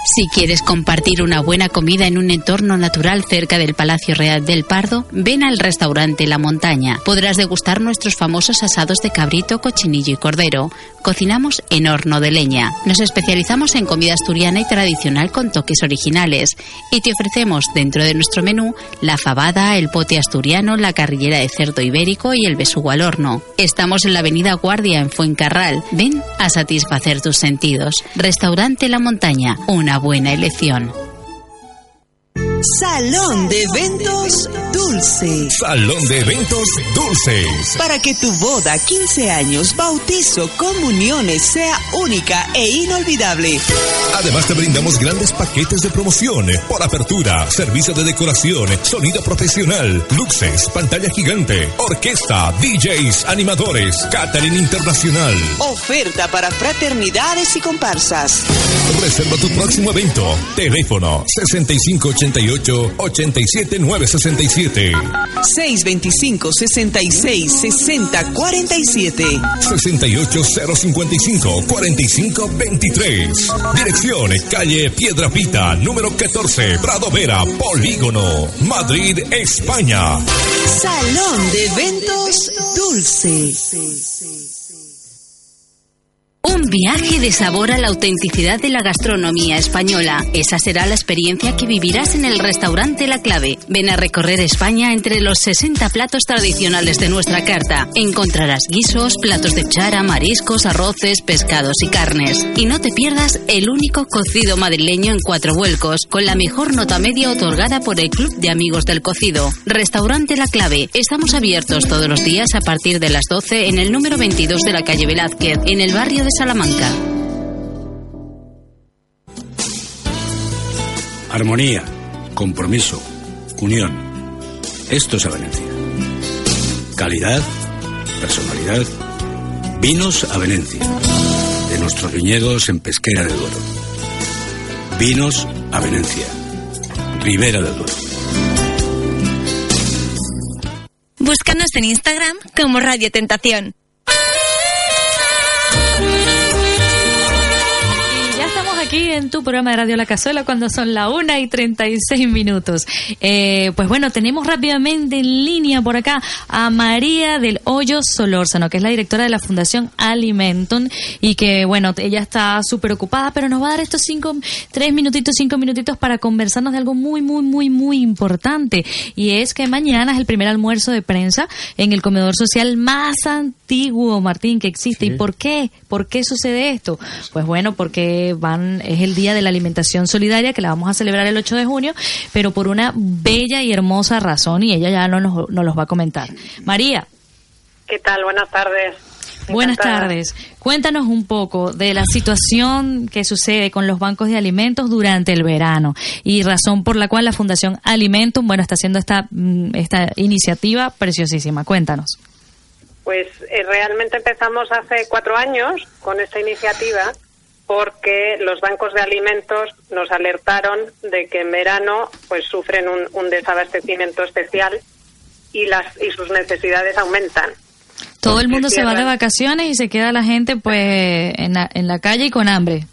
Si quieres compartir una buena comida en un entorno natural cerca del Palacio Real del Pardo, ven al restaurante La Montaña. Podrás degustar nuestros famosos asados de cabrito, cochinillo y cordero. Cocinamos en horno de leña. Nos especializamos en comida asturiana y tradicional con toques originales. Y te ofrecemos dentro de nuestro menú la fabada, el pote asturiano, la carrillera de cerdo ibérico y el besugo al horno. Estamos en la avenida Guardia en Fuencarral. Ven a satisfacer tus sentidos. Restaurante La Montaña, buena elección. Salón de Eventos Dulce. Salón de Eventos Dulce. Para que tu boda, 15 años, bautizo, comuniones sea única e inolvidable. Además te brindamos grandes paquetes de promoción por apertura, servicio de decoración, sonido profesional, luces, pantalla gigante, orquesta, DJs, animadores, catering internacional. Oferta para fraternidades y comparsas. Reserva tu próximo evento. Teléfono 6588-87967. 625-66-6047. 68055-4523. Dirección calle Piedra Pita, número 14, Prado Vera, Polígono, Madrid, España. Salón de Eventos Dulce. Un viaje de sabor a la autenticidad de la gastronomía española. Esa será la experiencia que vivirás en el restaurante La Clave. Ven a recorrer España entre los 60 platos tradicionales de nuestra carta. Encontrarás guisos, platos de chara, mariscos, arroces, pescados y carnes. Y no te pierdas el único cocido madrileño en cuatro vuelcos, con la mejor nota media otorgada por el Club de Amigos del Cocido. Restaurante La Clave. Estamos abiertos todos los días a partir de las 12 en el número 22 de la calle Velázquez, en el barrio de Salamanca. Armonía, compromiso, unión. Esto es Avenencia. Calidad, personalidad. Vinos Avenencia. De nuestros viñedos en Pesquera del Duero. Vinos Avenencia. Ribera del Duero. Búscanos en Instagram como Radio Tentación. Aquí en tu programa de Radio La Cazuela cuando son la 1 y 36 minutos. Eh, pues bueno, tenemos rápidamente en línea por acá a María del Hoyo Solórzano, que es la directora de la Fundación Alimentum y que bueno, ella está súper ocupada, pero nos va a dar estos cinco, tres minutitos, cinco minutitos para conversarnos de algo muy, muy, muy, muy importante. Y es que mañana es el primer almuerzo de prensa en el comedor social más antiguo, Martín, que existe. ¿Y por qué? ¿Por qué sucede esto? Pues bueno, porque van, es el día de la alimentación solidaria que la vamos a celebrar el 8 de junio, pero por una bella y hermosa razón y ella ya no nos, nos los va a comentar. María. ¿Qué tal? Buenas tardes. Buenas tardes. Cuéntanos un poco de la situación que sucede con los bancos de alimentos durante el verano y razón por la cual la Fundación Alimentum, bueno, está haciendo esta, mm, esta iniciativa preciosísima. Cuéntanos. Pues eh, realmente empezamos hace cuatro años con esta iniciativa porque los bancos de alimentos nos alertaron de que en verano pues sufren un, un desabastecimiento especial y las y sus necesidades aumentan. Todo el mundo se va de vacaciones y se queda la gente pues en la, en la calle y con hambre.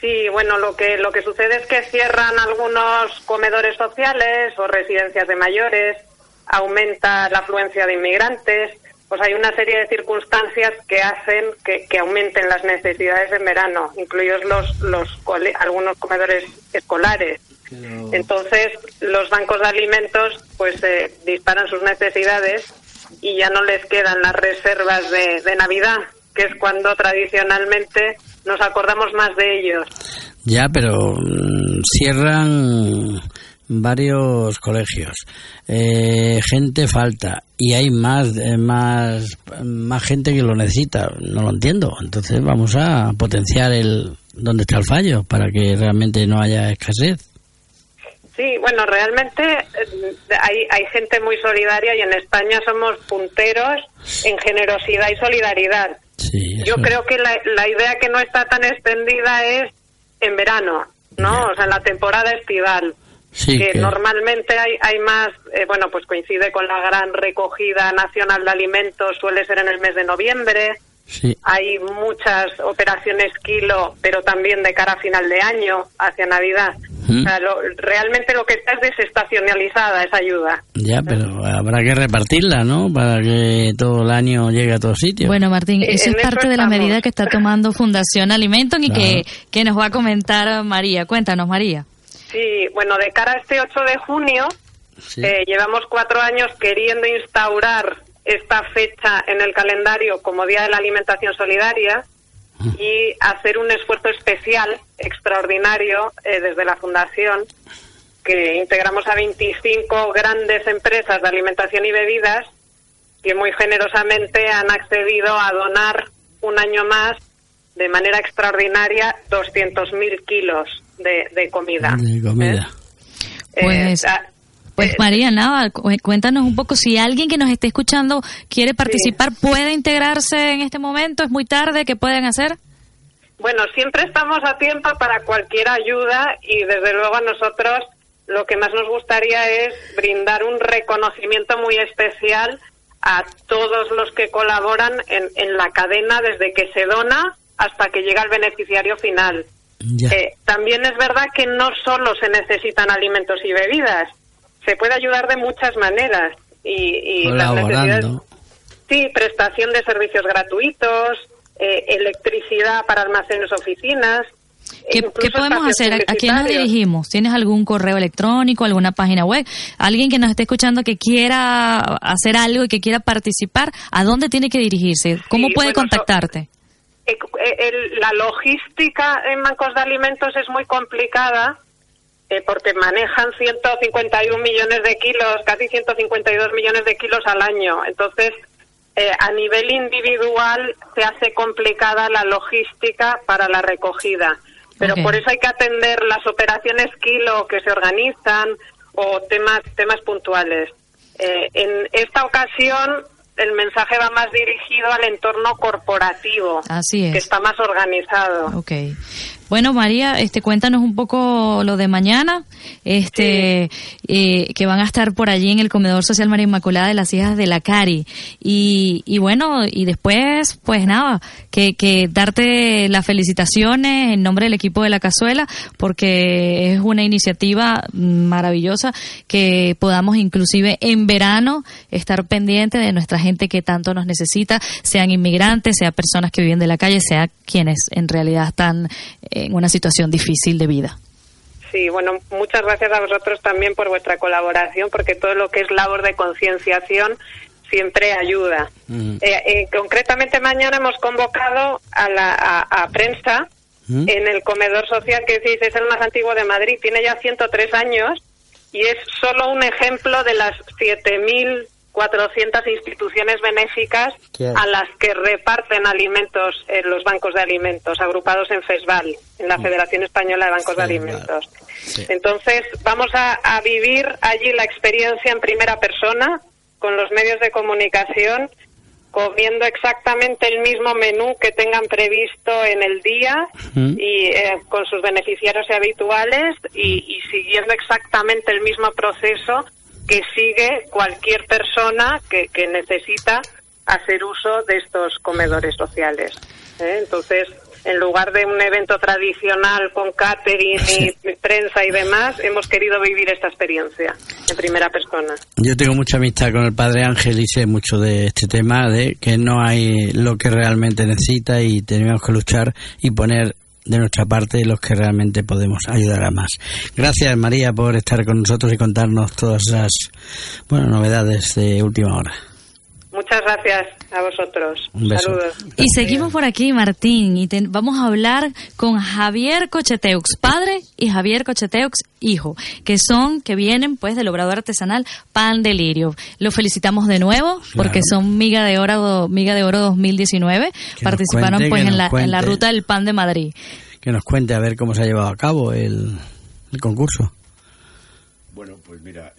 Sí, bueno, lo que lo que sucede es que cierran algunos comedores sociales o residencias de mayores, aumenta la afluencia de inmigrantes, pues hay una serie de circunstancias que hacen que, que aumenten las necesidades en verano, incluidos los los cole- algunos comedores escolares. Entonces, los bancos de alimentos pues eh, disparan sus necesidades y ya no les quedan las reservas de, de Navidad, que es cuando tradicionalmente nos acordamos más de ellos. Ya, pero mm, cierran varios colegios. Eh, gente falta y hay más, eh, más, más gente que lo necesita. No lo entiendo. Entonces vamos a potenciar el donde está el fallo para que realmente no haya escasez. Sí, bueno, realmente eh, hay, hay gente muy solidaria y en España somos punteros en generosidad y solidaridad. Yo creo que la, la idea que no está tan extendida es en verano, ¿no? O sea, en la temporada estival. Sí, que que- normalmente hay, hay más, eh, bueno, pues coincide con la gran recogida nacional de alimentos, suele ser en el mes de noviembre. Sí. Hay muchas operaciones kilo, pero también de cara a final de año, hacia Navidad. Mm. O sea, lo- realmente lo que está es desestacionalizada esa ayuda. Ya, pero habrá que repartirla, ¿no? Para que todo el año llegue a todos sitios. Bueno, Martín, Eh, eso en es eso parte de la medida que está tomando Fundación Alimentum y que, que nos va a comentar María. Cuéntanos, María. Sí, bueno, de cara a este 8 de junio, eh, llevamos cuatro años queriendo instaurar esta fecha en el calendario como Día de la Alimentación Solidaria y hacer un esfuerzo especial, extraordinario, eh, desde la Fundación que integramos a 25 grandes empresas de alimentación y bebidas que muy generosamente han accedido a donar un año más de manera extraordinaria 200.000 kilos de, de comida. De comida. Eh, Pues, ah, pues María, nada, cu- cuéntanos un poco si alguien que nos esté escuchando quiere participar, puede integrarse en este momento, es muy tarde, ¿qué pueden hacer? Bueno, siempre estamos a tiempo para cualquier ayuda y desde luego a nosotros lo que más nos gustaría es brindar un reconocimiento muy especial a todos los que colaboran en, en la cadena desde que se dona hasta que llega al beneficiario final. Eh, también es verdad que no solo se necesitan alimentos y bebidas, se puede ayudar de muchas maneras y, y las necesidades Colaborando. Sí, prestación de servicios gratuitos, eh, electricidad para almacenes, oficinas. ¿Qué, podemos hacer? ¿A, a quién nos dirigimos? ¿Tienes algún correo electrónico, alguna página web? ¿Alguien que nos esté escuchando que quiera hacer algo y que quiera participar? ¿A dónde tiene que dirigirse? ¿Cómo Sí, puede bueno, contactarte? El- la logística en bancos de alimentos es muy complicada eh, porque manejan 151 millones de kilos, casi 152 millones de kilos al año. Entonces, eh, a nivel individual se hace complicada la logística para la recogida. Pero por eso hay que atender las operaciones kilo que se organizan o temas, temas puntuales. Eh, en esta ocasión el mensaje va más dirigido al entorno corporativo, Así es. que está más organizado. Ok. Bueno, María, este, cuéntanos un poco lo de mañana, este, eh, que van a estar por allí en el comedor social María Inmaculada de las hijas de la Cari. Y, y bueno, y después, pues nada, que, que darte las felicitaciones en nombre del equipo de la Cazuela, porque es una iniciativa maravillosa que podamos inclusive en verano estar pendiente de nuestra gente que tanto nos necesita, sean inmigrantes, sean personas que viven de la calle, sea quienes en realidad están en una situación difícil de vida. Sí, bueno, muchas gracias a vosotros también por vuestra colaboración, porque todo lo que es labor de concienciación siempre ayuda. Eh, eh, concretamente mañana hemos convocado a la a, a prensa en el comedor social que decís es el más antiguo de Madrid, tiene ya 103 años y es solo un ejemplo de las 7.400 instituciones benéficas a las que reparten alimentos en los bancos de alimentos, agrupados en FESVAL, en la Federación Española de Bancos de Alimentos. Entonces, vamos a, a vivir allí la experiencia en primera persona, con los medios de comunicación, comiendo exactamente el mismo menú que tengan previsto en el día Mm. y eh, con sus beneficiarios habituales y, y siguiendo exactamente el mismo proceso que sigue cualquier persona que, que necesita hacer uso de estos comedores sociales. ¿eh? Entonces, en lugar de un evento tradicional con catering y (laughs) prensa y demás, hemos querido vivir esta experiencia en primera persona. Yo tengo mucha amistad con el padre Ángel y sé mucho de este tema, de que no hay lo que realmente necesita y tenemos que luchar y poner de nuestra parte los que realmente podemos ayudar a más. Gracias María por estar con nosotros y contarnos todas esas bueno, novedades de última hora. Muchas gracias a vosotros. Un beso. Saludos. Y seguimos por aquí, Martín, y te- vamos a hablar con Javier Cocheteux, padre, y Javier Cocheteux, hijo, que son, que vienen pues del obrador artesanal Pan Delirio. Lo felicitamos de nuevo, porque son Miga de Oro, Miga de Oro 2019, participaron cuente, pues que en la, en la ruta del Pan de Madrid. Que nos cuente a ver cómo se ha llevado a cabo el, el concurso. Bueno, pues mira,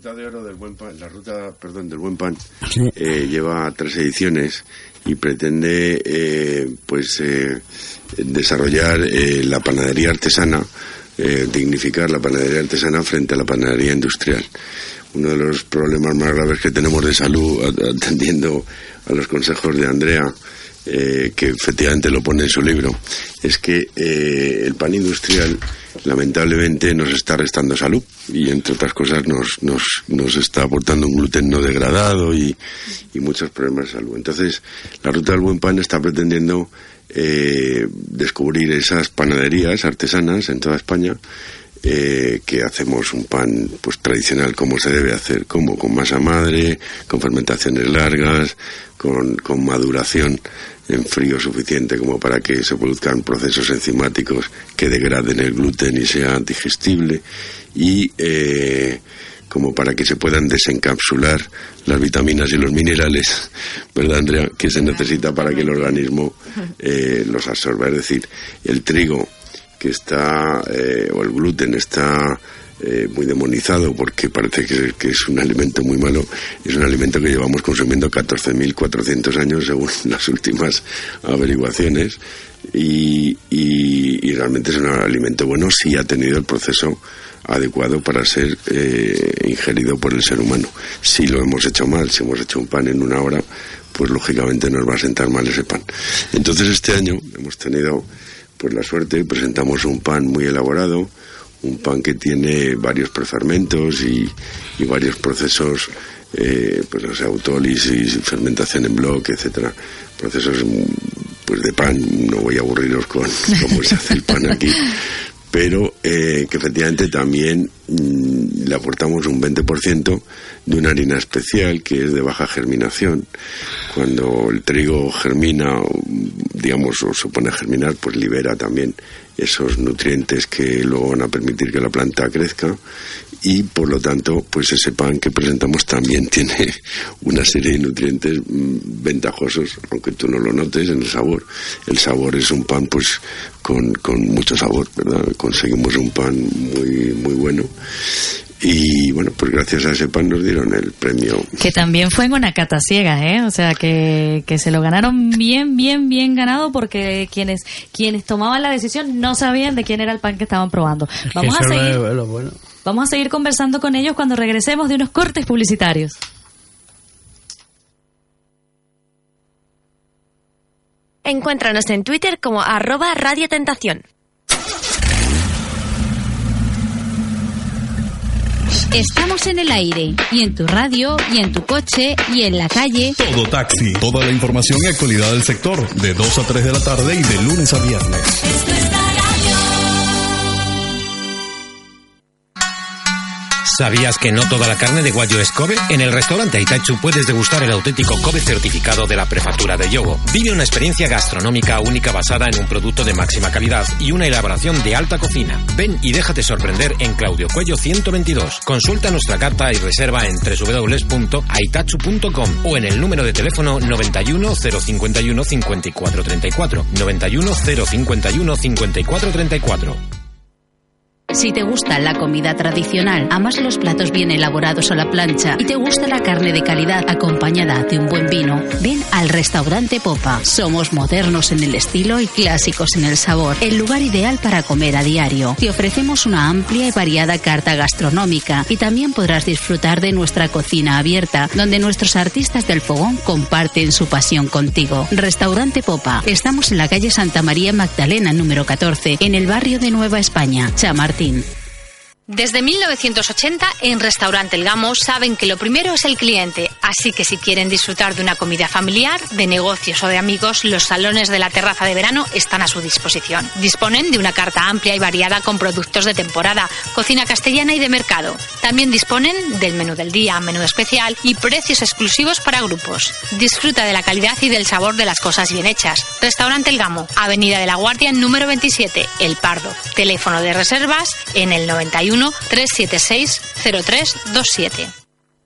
ruta de oro del buen pan, la ruta, perdón, del buen pan, eh, lleva tres ediciones y pretende, eh, pues, eh, desarrollar eh, la panadería artesana, dignificar la panadería artesana frente a la panadería industrial. Uno de los problemas más graves que tenemos de salud, (laughs) atendiendo a los consejos de Andrea, eh, que efectivamente lo pone en su libro, es que eh, el pan industrial lamentablemente nos está restando salud y entre otras cosas nos, nos, nos está aportando un gluten no degradado y, y muchos problemas de salud. Entonces, la ruta del buen pan está pretendiendo eh, descubrir esas panaderías artesanas en toda España eh, que hacemos un pan pues tradicional como se debe hacer, como con masa madre, con fermentaciones largas, con, con maduración en frío suficiente como para que se produzcan procesos enzimáticos que degraden el gluten y sea digestible y eh, como para que se puedan desencapsular las vitaminas y los minerales, ¿verdad, Andrea? Que se necesita para que el organismo eh, los absorba. Es decir, el trigo que está, eh, o el gluten está eh, muy demonizado porque parece que, que, es un alimento muy malo, es un alimento que llevamos consumiendo 14.400 años según (laughs) las últimas averiguaciones y, y, y, realmente es un alimento bueno si ha tenido el proceso adecuado para ser eh, ingerido por el ser humano. Si lo hemos hecho mal, si hemos hecho un pan en una hora, pues lógicamente nos va a sentar mal ese pan. Entonces este año hemos tenido pues la suerte, presentamos un pan muy elaborado, un pan que tiene varios prefermentos y, y varios procesos, eh, pues no autólisis, fermentación en bloque, etcétera, procesos pues de pan, no voy a aburriros con (laughs) cómo se hace el pan aquí, pero eh, que efectivamente también mmm, le aportamos un 20% de una harina especial que es de baja germinación. Cuando el trigo germina, digamos, o se pone a germinar, pues libera también esos nutrientes que luego van a permitir que la planta crezca y por lo tanto pues ese pan que presentamos también (laughs) tiene una serie de nutrientes mmm, ventajosos aunque tú no lo notes en el sabor el sabor es un pan pues con, con mucho sabor verdad conseguimos un pan muy muy bueno y bueno, pues gracias a ese pan nos dieron el premio. Que también fue en una cata ciega, ¿eh? O sea, que, que se lo ganaron bien, bien, bien ganado porque quienes quienes tomaban la decisión no sabían de quién era el pan que estaban probando. Vamos a seguir, Bueno, bueno. Vamos a seguir conversando con ellos cuando regresemos de unos cortes publicitarios. Encuéntranos en Twitter como arroba Radio Tentación. Estamos en el aire, y en tu radio, y en tu coche, y en la calle. Todo taxi. Toda la información y actualidad del sector. De 2 a 3 de la tarde y de lunes a viernes. ¿Sabías que no toda la carne de guayo es Kobe? En el restaurante Aitachu puedes degustar el auténtico Kobe certificado de la prefectura de Yogo. Vive una experiencia gastronómica única basada en un producto de máxima calidad y una elaboración de alta cocina. Ven y déjate sorprender en Claudio Cuello 122. Consulta nuestra carta y reserva en www.aitachu.com o en el número de teléfono 91 051 5434. 91 051 5434. Si te gusta la comida tradicional, amas los platos bien elaborados a la plancha y te gusta la carne de calidad acompañada de un buen vino, ven al restaurante Popa. Somos modernos en el estilo y clásicos en el sabor. El lugar ideal para comer a diario. Te ofrecemos una amplia y variada carta gastronómica y también podrás disfrutar de nuestra cocina abierta, donde nuestros artistas del fogón comparten su pasión contigo. Restaurante Popa. Estamos en la calle Santa María Magdalena número 14, en el barrio de Nueva España. Chamartín. Desde 1980 en Restaurante El Gamo saben que lo primero es el cliente, así que si quieren disfrutar de una comida familiar, de negocios o de amigos, los salones de la terraza de verano están a su disposición. Disponen de una carta amplia y variada con productos de temporada, cocina castellana y de mercado. También disponen del menú del día, menú especial y precios exclusivos para grupos. Disfruta de la calidad y del sabor de las cosas bien hechas. Restaurante El Gamo, Avenida de la Guardia número 27, El Pardo. Teléfono de reservas en el 91 376 0327.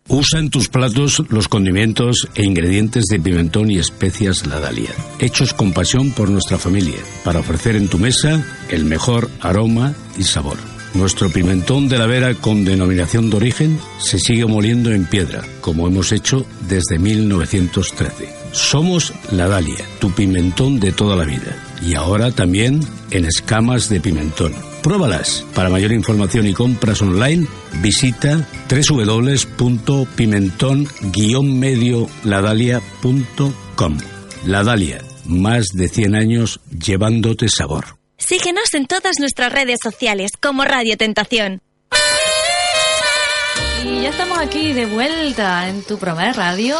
Usa en tus platos los condimentos e ingredientes de pimentón y especias La Dalia, hechos con pasión por nuestra familia, para ofrecer en tu mesa el mejor aroma y sabor. Nuestro pimentón de la Vera con denominación de origen se sigue moliendo en piedra, como hemos hecho desde 1913. Somos La Dalia, tu pimentón de toda la vida. Y ahora también en escamas de pimentón. Pruébalas. Para mayor información y compras online, visita www.pimentón-medioladalia.com. La Dalia, más de 100 años llevándote sabor. Síguenos en todas nuestras redes sociales como Radio Tentación. Y ya estamos aquí de vuelta en tu programa de radio.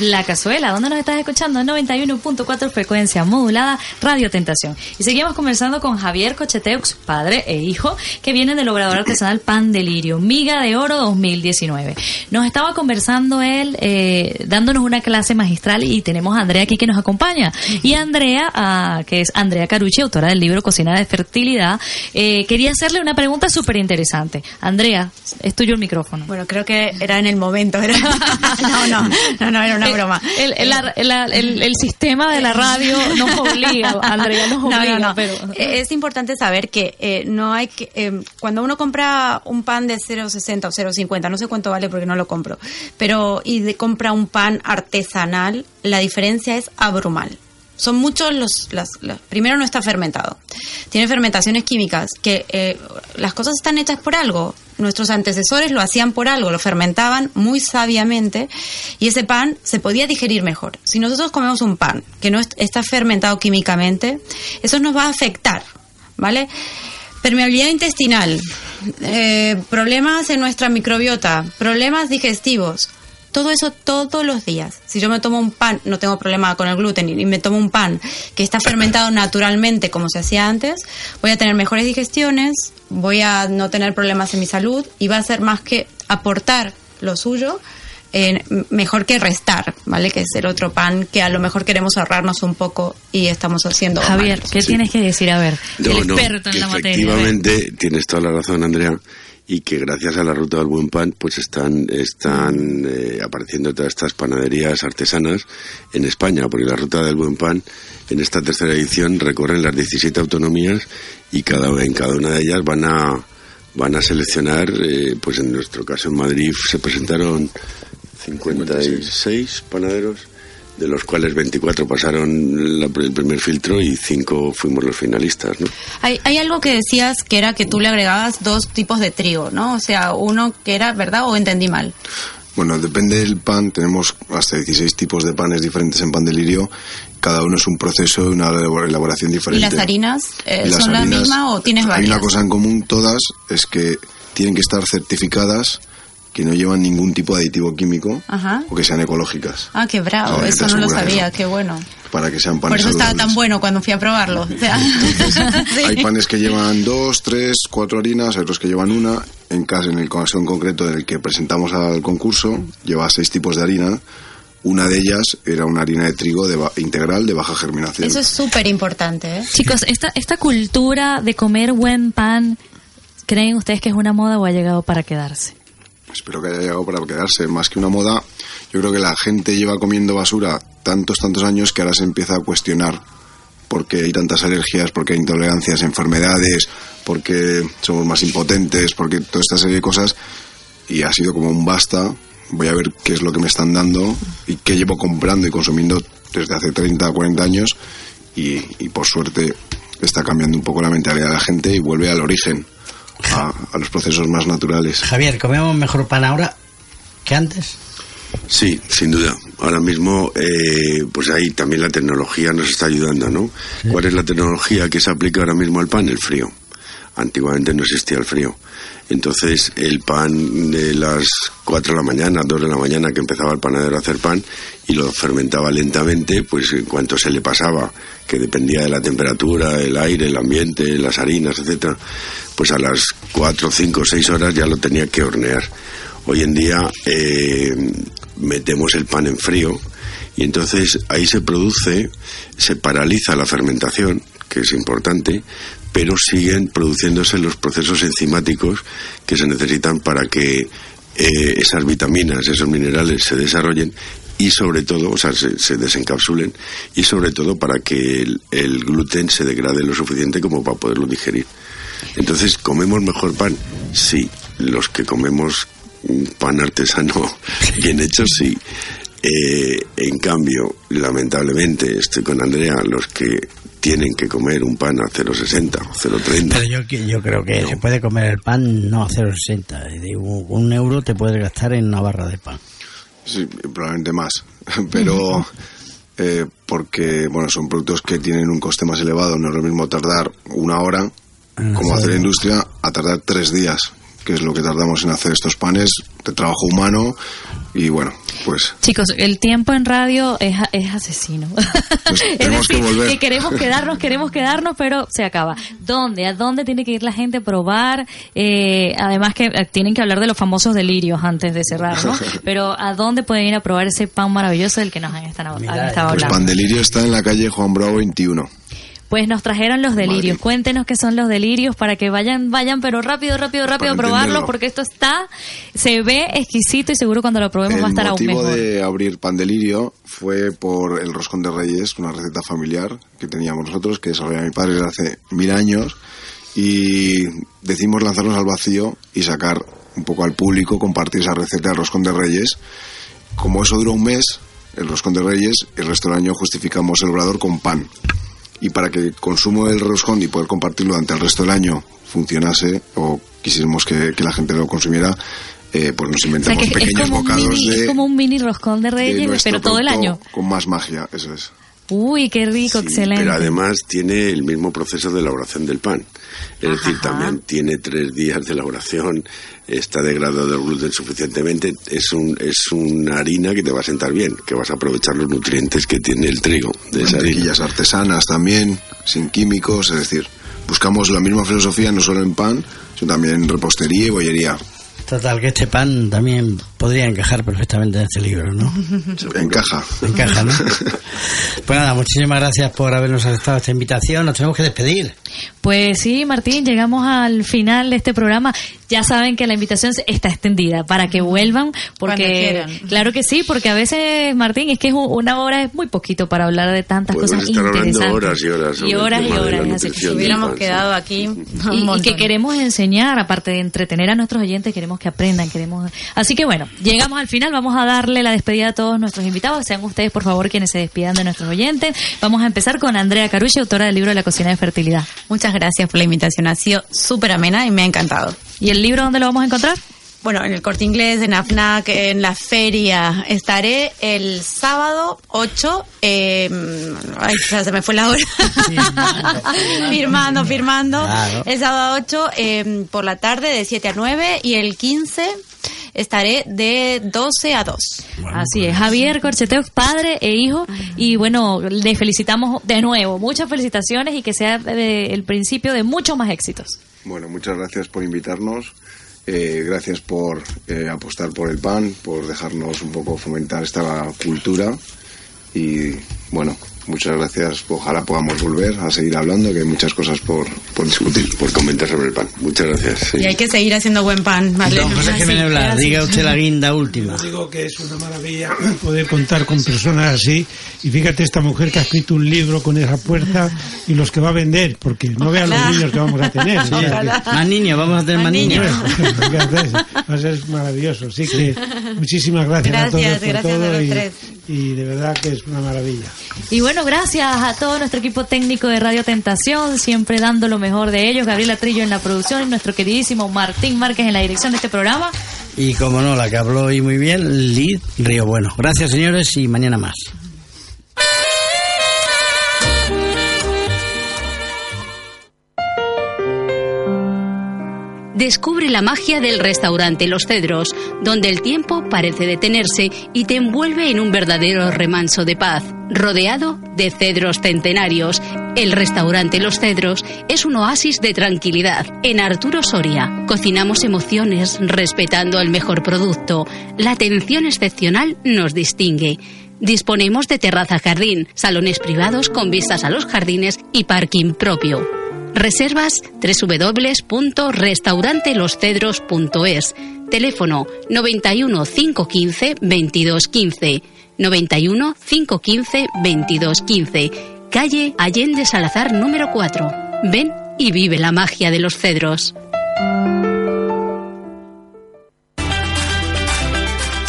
La Cazuela, ¿dónde nos estás escuchando? 91.4 frecuencia modulada, Radio Tentación. Y seguimos conversando con Javier Cocheteux, padre e hijo, que vienen del obrador artesanal Pan Delirio, Miga de Oro 2019. Nos estaba conversando él, eh, dándonos una clase magistral y tenemos a Andrea aquí que nos acompaña. Y Andrea, ah, que es Andrea Carucci, autora del libro Cocina de Fertilidad, eh, quería hacerle una pregunta súper interesante. Andrea, es tuyo el micrófono. Bueno, creo que era en el momento. Era... (laughs) no, no, no, no, era una broma. El, el, el, el- el sistema de la radio nos obliga, (laughs) Andrea, nos No, no, obliga, no. pero... Eh, Es importante saber que eh, no hay que. eh, cuando uno compra un pan de 0,60 o 0,50, no sé cuánto vale porque no lo compro, pero y de- compra un pan artesanal, la diferencia es abrumal. Son muchos los, las, las- Primero, no está fermentado. Tiene fermentaciones químicas que eh, las cosas están hechas por algo. Nuestros antecesores lo hacían por algo, lo fermentaban muy sabiamente y ese pan se podía digerir mejor. Si nosotros comemos un pan que no est- está fermentado químicamente, eso nos va a afectar, ¿vale? Permeabilidad intestinal, eh, problemas en nuestra microbiota, problemas digestivos, todo eso todos los días. Si yo me tomo un pan, no tengo problema con el gluten, y me tomo un pan que está fermentado naturalmente como se hacía antes, voy a tener mejores digestiones, voy a no tener problemas en mi salud y va a ser más que aportar lo suyo. eh, mejor que restar, ¿vale? Que es el otro pan que a lo mejor queremos ahorrarnos un poco y estamos haciendo. Javier. ¿qué tienes que decir? A ver, No, el experto en la materia. efectivamente tienes toda la razón, Andrea, y que gracias a la ruta del buen pan, pues están están eh, apareciendo todas estas panaderías artesanas en España, porque la ruta del buen pan en esta tercera edición recorren las 17 autonomías y cada en cada una de ellas van a van a seleccionar, eh, pues en nuestro caso en Madrid se presentaron 56 panaderos de los cuales 24 pasaron la- el primer filtro y 5 fuimos los finalistas, ¿no? Hay, hay algo que decías que era que tú le agregabas dos tipos de trigo, ¿no? O sea, uno que era, ¿verdad? ¿O entendí mal? Bueno, depende del pan. Tenemos hasta 16 tipos de panes diferentes en pan delirio. Cada uno es un proceso y una elabor- elaboración ¿Y diferente. las harinas eh, Y las son la harinas- misma o tienes Hay varias? una cosa en común todas, es que tienen que estar certificadas, que no llevan ningún tipo de aditivo químico Ajá. o que sean ecológicas, Ah, qué bravo, eso no lo sabía, eso. qué bueno. para que sean Por panes eso estaba tan bueno cuando fui a probarlo. O sea, (laughs) sí. Hay panes que llevan dos, tres, cuatro harinas, hay otros que llevan una. En caso, en el caso en concreto del que presentamos al concurso, lleva seis tipos de harina. Una de ellas era una harina de trigo de ba- integral de baja germinación. Eso es súper importante, ¿eh? Chicos, esta, esta cultura de comer buen pan, ¿creen ustedes que es una moda o ha llegado para quedarse? Espero que haya llegado para quedarse. Más que una moda, yo creo que la gente lleva comiendo basura tantos, tantos años que ahora se empieza a cuestionar por qué hay tantas alergias, por qué hay intolerancias, enfermedades, por qué somos más impotentes, porque toda esta serie de cosas. Y ha sido como un basta. Voy a ver qué es lo que me están dando y qué llevo comprando y consumiendo desde hace 30 o 40 años. Y, y por suerte está cambiando un poco la mentalidad de la gente y vuelve al origen, a, a los procesos más naturales. Javier, ¿comemos mejor pan ahora que antes? Sí, sin duda. Ahora mismo, eh, pues ahí también la tecnología nos está ayudando, ¿no? ¿Cuál es la tecnología que se aplica ahora mismo al pan? El frío. Antiguamente no existía el frío. Entonces, el pan de las 4 de la mañana, 2 de la mañana que empezaba el panadero a hacer pan y lo fermentaba lentamente, pues en cuanto se le pasaba, que dependía de la temperatura, el aire, el ambiente, las harinas, etcétera, pues a las 4, 5, 6 horas ya lo tenía que hornear. Hoy en día eh, metemos el pan en frío y entonces ahí se produce, se paraliza la fermentación, que es importante, pero siguen produciéndose los procesos enzimáticos que se necesitan para que eh, esas vitaminas, esos minerales se desarrollen y sobre todo, o sea, se, se desencapsulen y sobre todo para que el, gluten se degrade lo suficiente como para poderlo digerir. Entonces, ¿comemos mejor pan? Sí. Los que comemos pan artesano (laughs) bien hecho, sí. Eh, en cambio, lamentablemente, estoy con Andrea, los que tienen que comer un pan a 0,60, 0,30. Pero yo, creo que se puede comer el pan no a 0,60. Es decir, Un, un euro te puedes gastar en una barra de pan. Sí, probablemente más. (laughs) Pero eh, porque, bueno, son productos que tienen un coste más elevado. No es lo mismo tardar una hora, como hace la industria, a tardar tres días. Que es lo que tardamos en hacer estos panes de trabajo humano y bueno, pues Chicos, el tiempo en radio es, es asesino. pues (laughs) Es tenemos que decir, volver. que queremos quedarnos, queremos quedarnos, pero se acaba. ¿Dónde? ¿A dónde tiene que ir la gente a probar? Eh, además que eh, tienen que hablar de los famosos delirios antes de cerrar, ¿no? (laughs) Pero ¿a dónde pueden ir a probar ese pan maravilloso del que nos han estado, han estado Pues hablando? Pandelirio está en la calle Juan Bravo 21. Pues nos trajeron los delirios. Cuéntenos qué son los delirios para que vayan, vayan, pero rápido, rápido, rápido a Para probarlo, entenderlo. porque esto está, se ve exquisito y seguro cuando lo probemos va a El estar aún motivo mejor. de abrir Pandelirio fue por el roscón de reyes, una receta familiar que teníamos nosotros, que desarrolló mi padre desde hace mil años, y decidimos lanzarnos al vacío y sacar un poco al público, compartir esa receta del roscón de reyes. Como eso duró un mes, el roscón de reyes, el resto del año justificamos el obrador con pan. Y para que el consumo del roscón y poder compartirlo durante el resto del año funcionase o quisiéramos que, que la gente lo consumiera, eh, pues nos O sea inventamos pequeños bocados mini, de, es como un mini roscón de reyes, pero todo el año. Con más magia, eso es. Uy, qué rico, excelente. Pero además tiene el mismo proceso de elaboración del pan. Es decir, también tiene tres días de elaboración, está degradado del gluten suficientemente, es, un, es una harina que te va a sentar bien, que vas a aprovechar los nutrientes que tiene el trigo de esa harina. Mantequillas artesanas también, sin químicos, es decir, buscamos la misma filosofía no solo en pan, sino también en repostería y bollería. Total, que este pan también podría encajar perfectamente en este libro, ¿no? Encaja. Encaja, ¿no? (laughs) Pues nada, muchísimas gracias por habernos aceptado esta invitación. Nos tenemos que despedir. Pues sí, Martín, llegamos al final de este programa. Ya saben que la invitación está extendida para que vuelvan, porque quieran. claro que sí, porque a veces, Martín, es que es un- una hora es muy poquito para hablar de tantas Podemos cosas estar hablando interesantes. horas y horas y horas y horas. así que del Hubiéramos quedado aquí (laughs) y, y que queremos enseñar, aparte de entretener a nuestros oyentes, queremos que aprendan, queremos... Así que bueno, llegamos al final, vamos a darle la despedida a todos nuestros invitados, sean ustedes por favor quienes se despidan de nuestros oyentes. Vamos a empezar con Andrea Carucci, autora del libro de la cocina de fertilidad. Muchas gracias por la invitación, ha sido súper amena y me ha encantado. ¿Y el libro dónde lo vamos a encontrar? Bueno, en el Corte Inglés, en AFNAC, en la feria. Estaré el sábado 8. Eh, ay, ya se me fue la hora. firmando, (laughs) firmando. Claro. El sábado 8 eh, por la tarde de 7 a 9 y el 15 estaré de 12 a 2. Así es, Javier Corcheteox, padre e hijo, y bueno, le felicitamos de nuevo, muchas felicitaciones y que sea el principio de muchos más éxitos. Bueno, muchas gracias por invitarnos. eh, gracias por eh, apostar por el pan, por dejarnos un poco fomentar esta cultura. Y bueno, muchas gracias. Ojalá podamos volver a seguir hablando, que hay muchas cosas por, por discutir. Por comentar sobre el pan. Muchas gracias. Y hay que seguir haciendo buen pan, ¿vale? Don José Jiménez Blas, diga usted la guinda última. Yo digo que es una maravilla poder contar con personas así. Y fíjate esta mujer que ha escrito un libro con esa puerta y los que va a vender, porque no vean los niños que vamos a tener. Sí, Más niños, vamos a tener más, niños. Va a ser maravilloso. Así que muchísimas gracias, a todos Gracias, por gracias a todo los y, tres. y de verdad que es una maravilla. Y bueno, gracias a todo nuestro equipo técnico de Radio Tentación, siempre dando lo mejor de ellos, Gabriela Trillo en la producción y nuestro queridísimo Martín Márquez en la dirección de este programa. Y como no, la que habló hoy muy bien, Lid Río Bueno. Gracias, señores, y mañana más. Descubre la magia del restaurante Los Cedros, donde el tiempo parece detenerse y te envuelve en un verdadero remanso de paz, rodeado de cedros centenarios. El restaurante Los Cedros es un oasis de tranquilidad. En Arturo Soria cocinamos emociones respetando el mejor producto. La atención excepcional nos distingue. Disponemos de terraza jardín, salones privados con vistas a los jardines y parking propio. Reservas www.restauranteloscedros.es. Teléfono 91 515 2215. 91 515 2215. Calle Allende Salazar número 4. Ven y vive la magia de los cedros.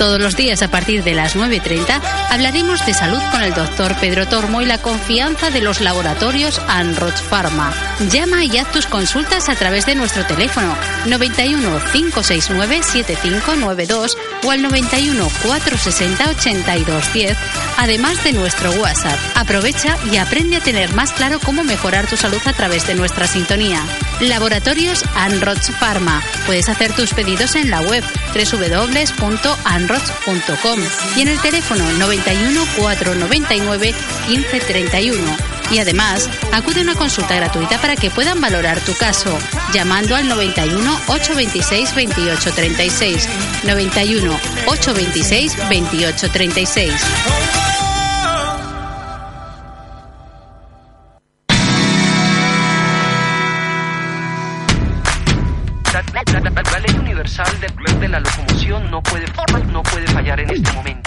Todos los días a partir de las 9.30 hablaremos de salud con el doctor Pedro Tormo y la confianza de los laboratorios Anroch Pharma. Llama y haz tus consultas a través de nuestro teléfono 91 569 7592 o al 91 460 82 10, además de nuestro WhatsApp. Aprovecha y aprende a tener más claro cómo mejorar tu salud a través de nuestra sintonía. Laboratorios Anroch Pharma. Puedes hacer tus pedidos en la web www.anroch.com y en el teléfono 91 499 1531. Y además, acude a una consulta gratuita para que puedan valorar tu caso, llamando al 91 826 2836. 91 826 2836. La, la- ley universal de, de la locomoción no puede, no puede fallar en este momento.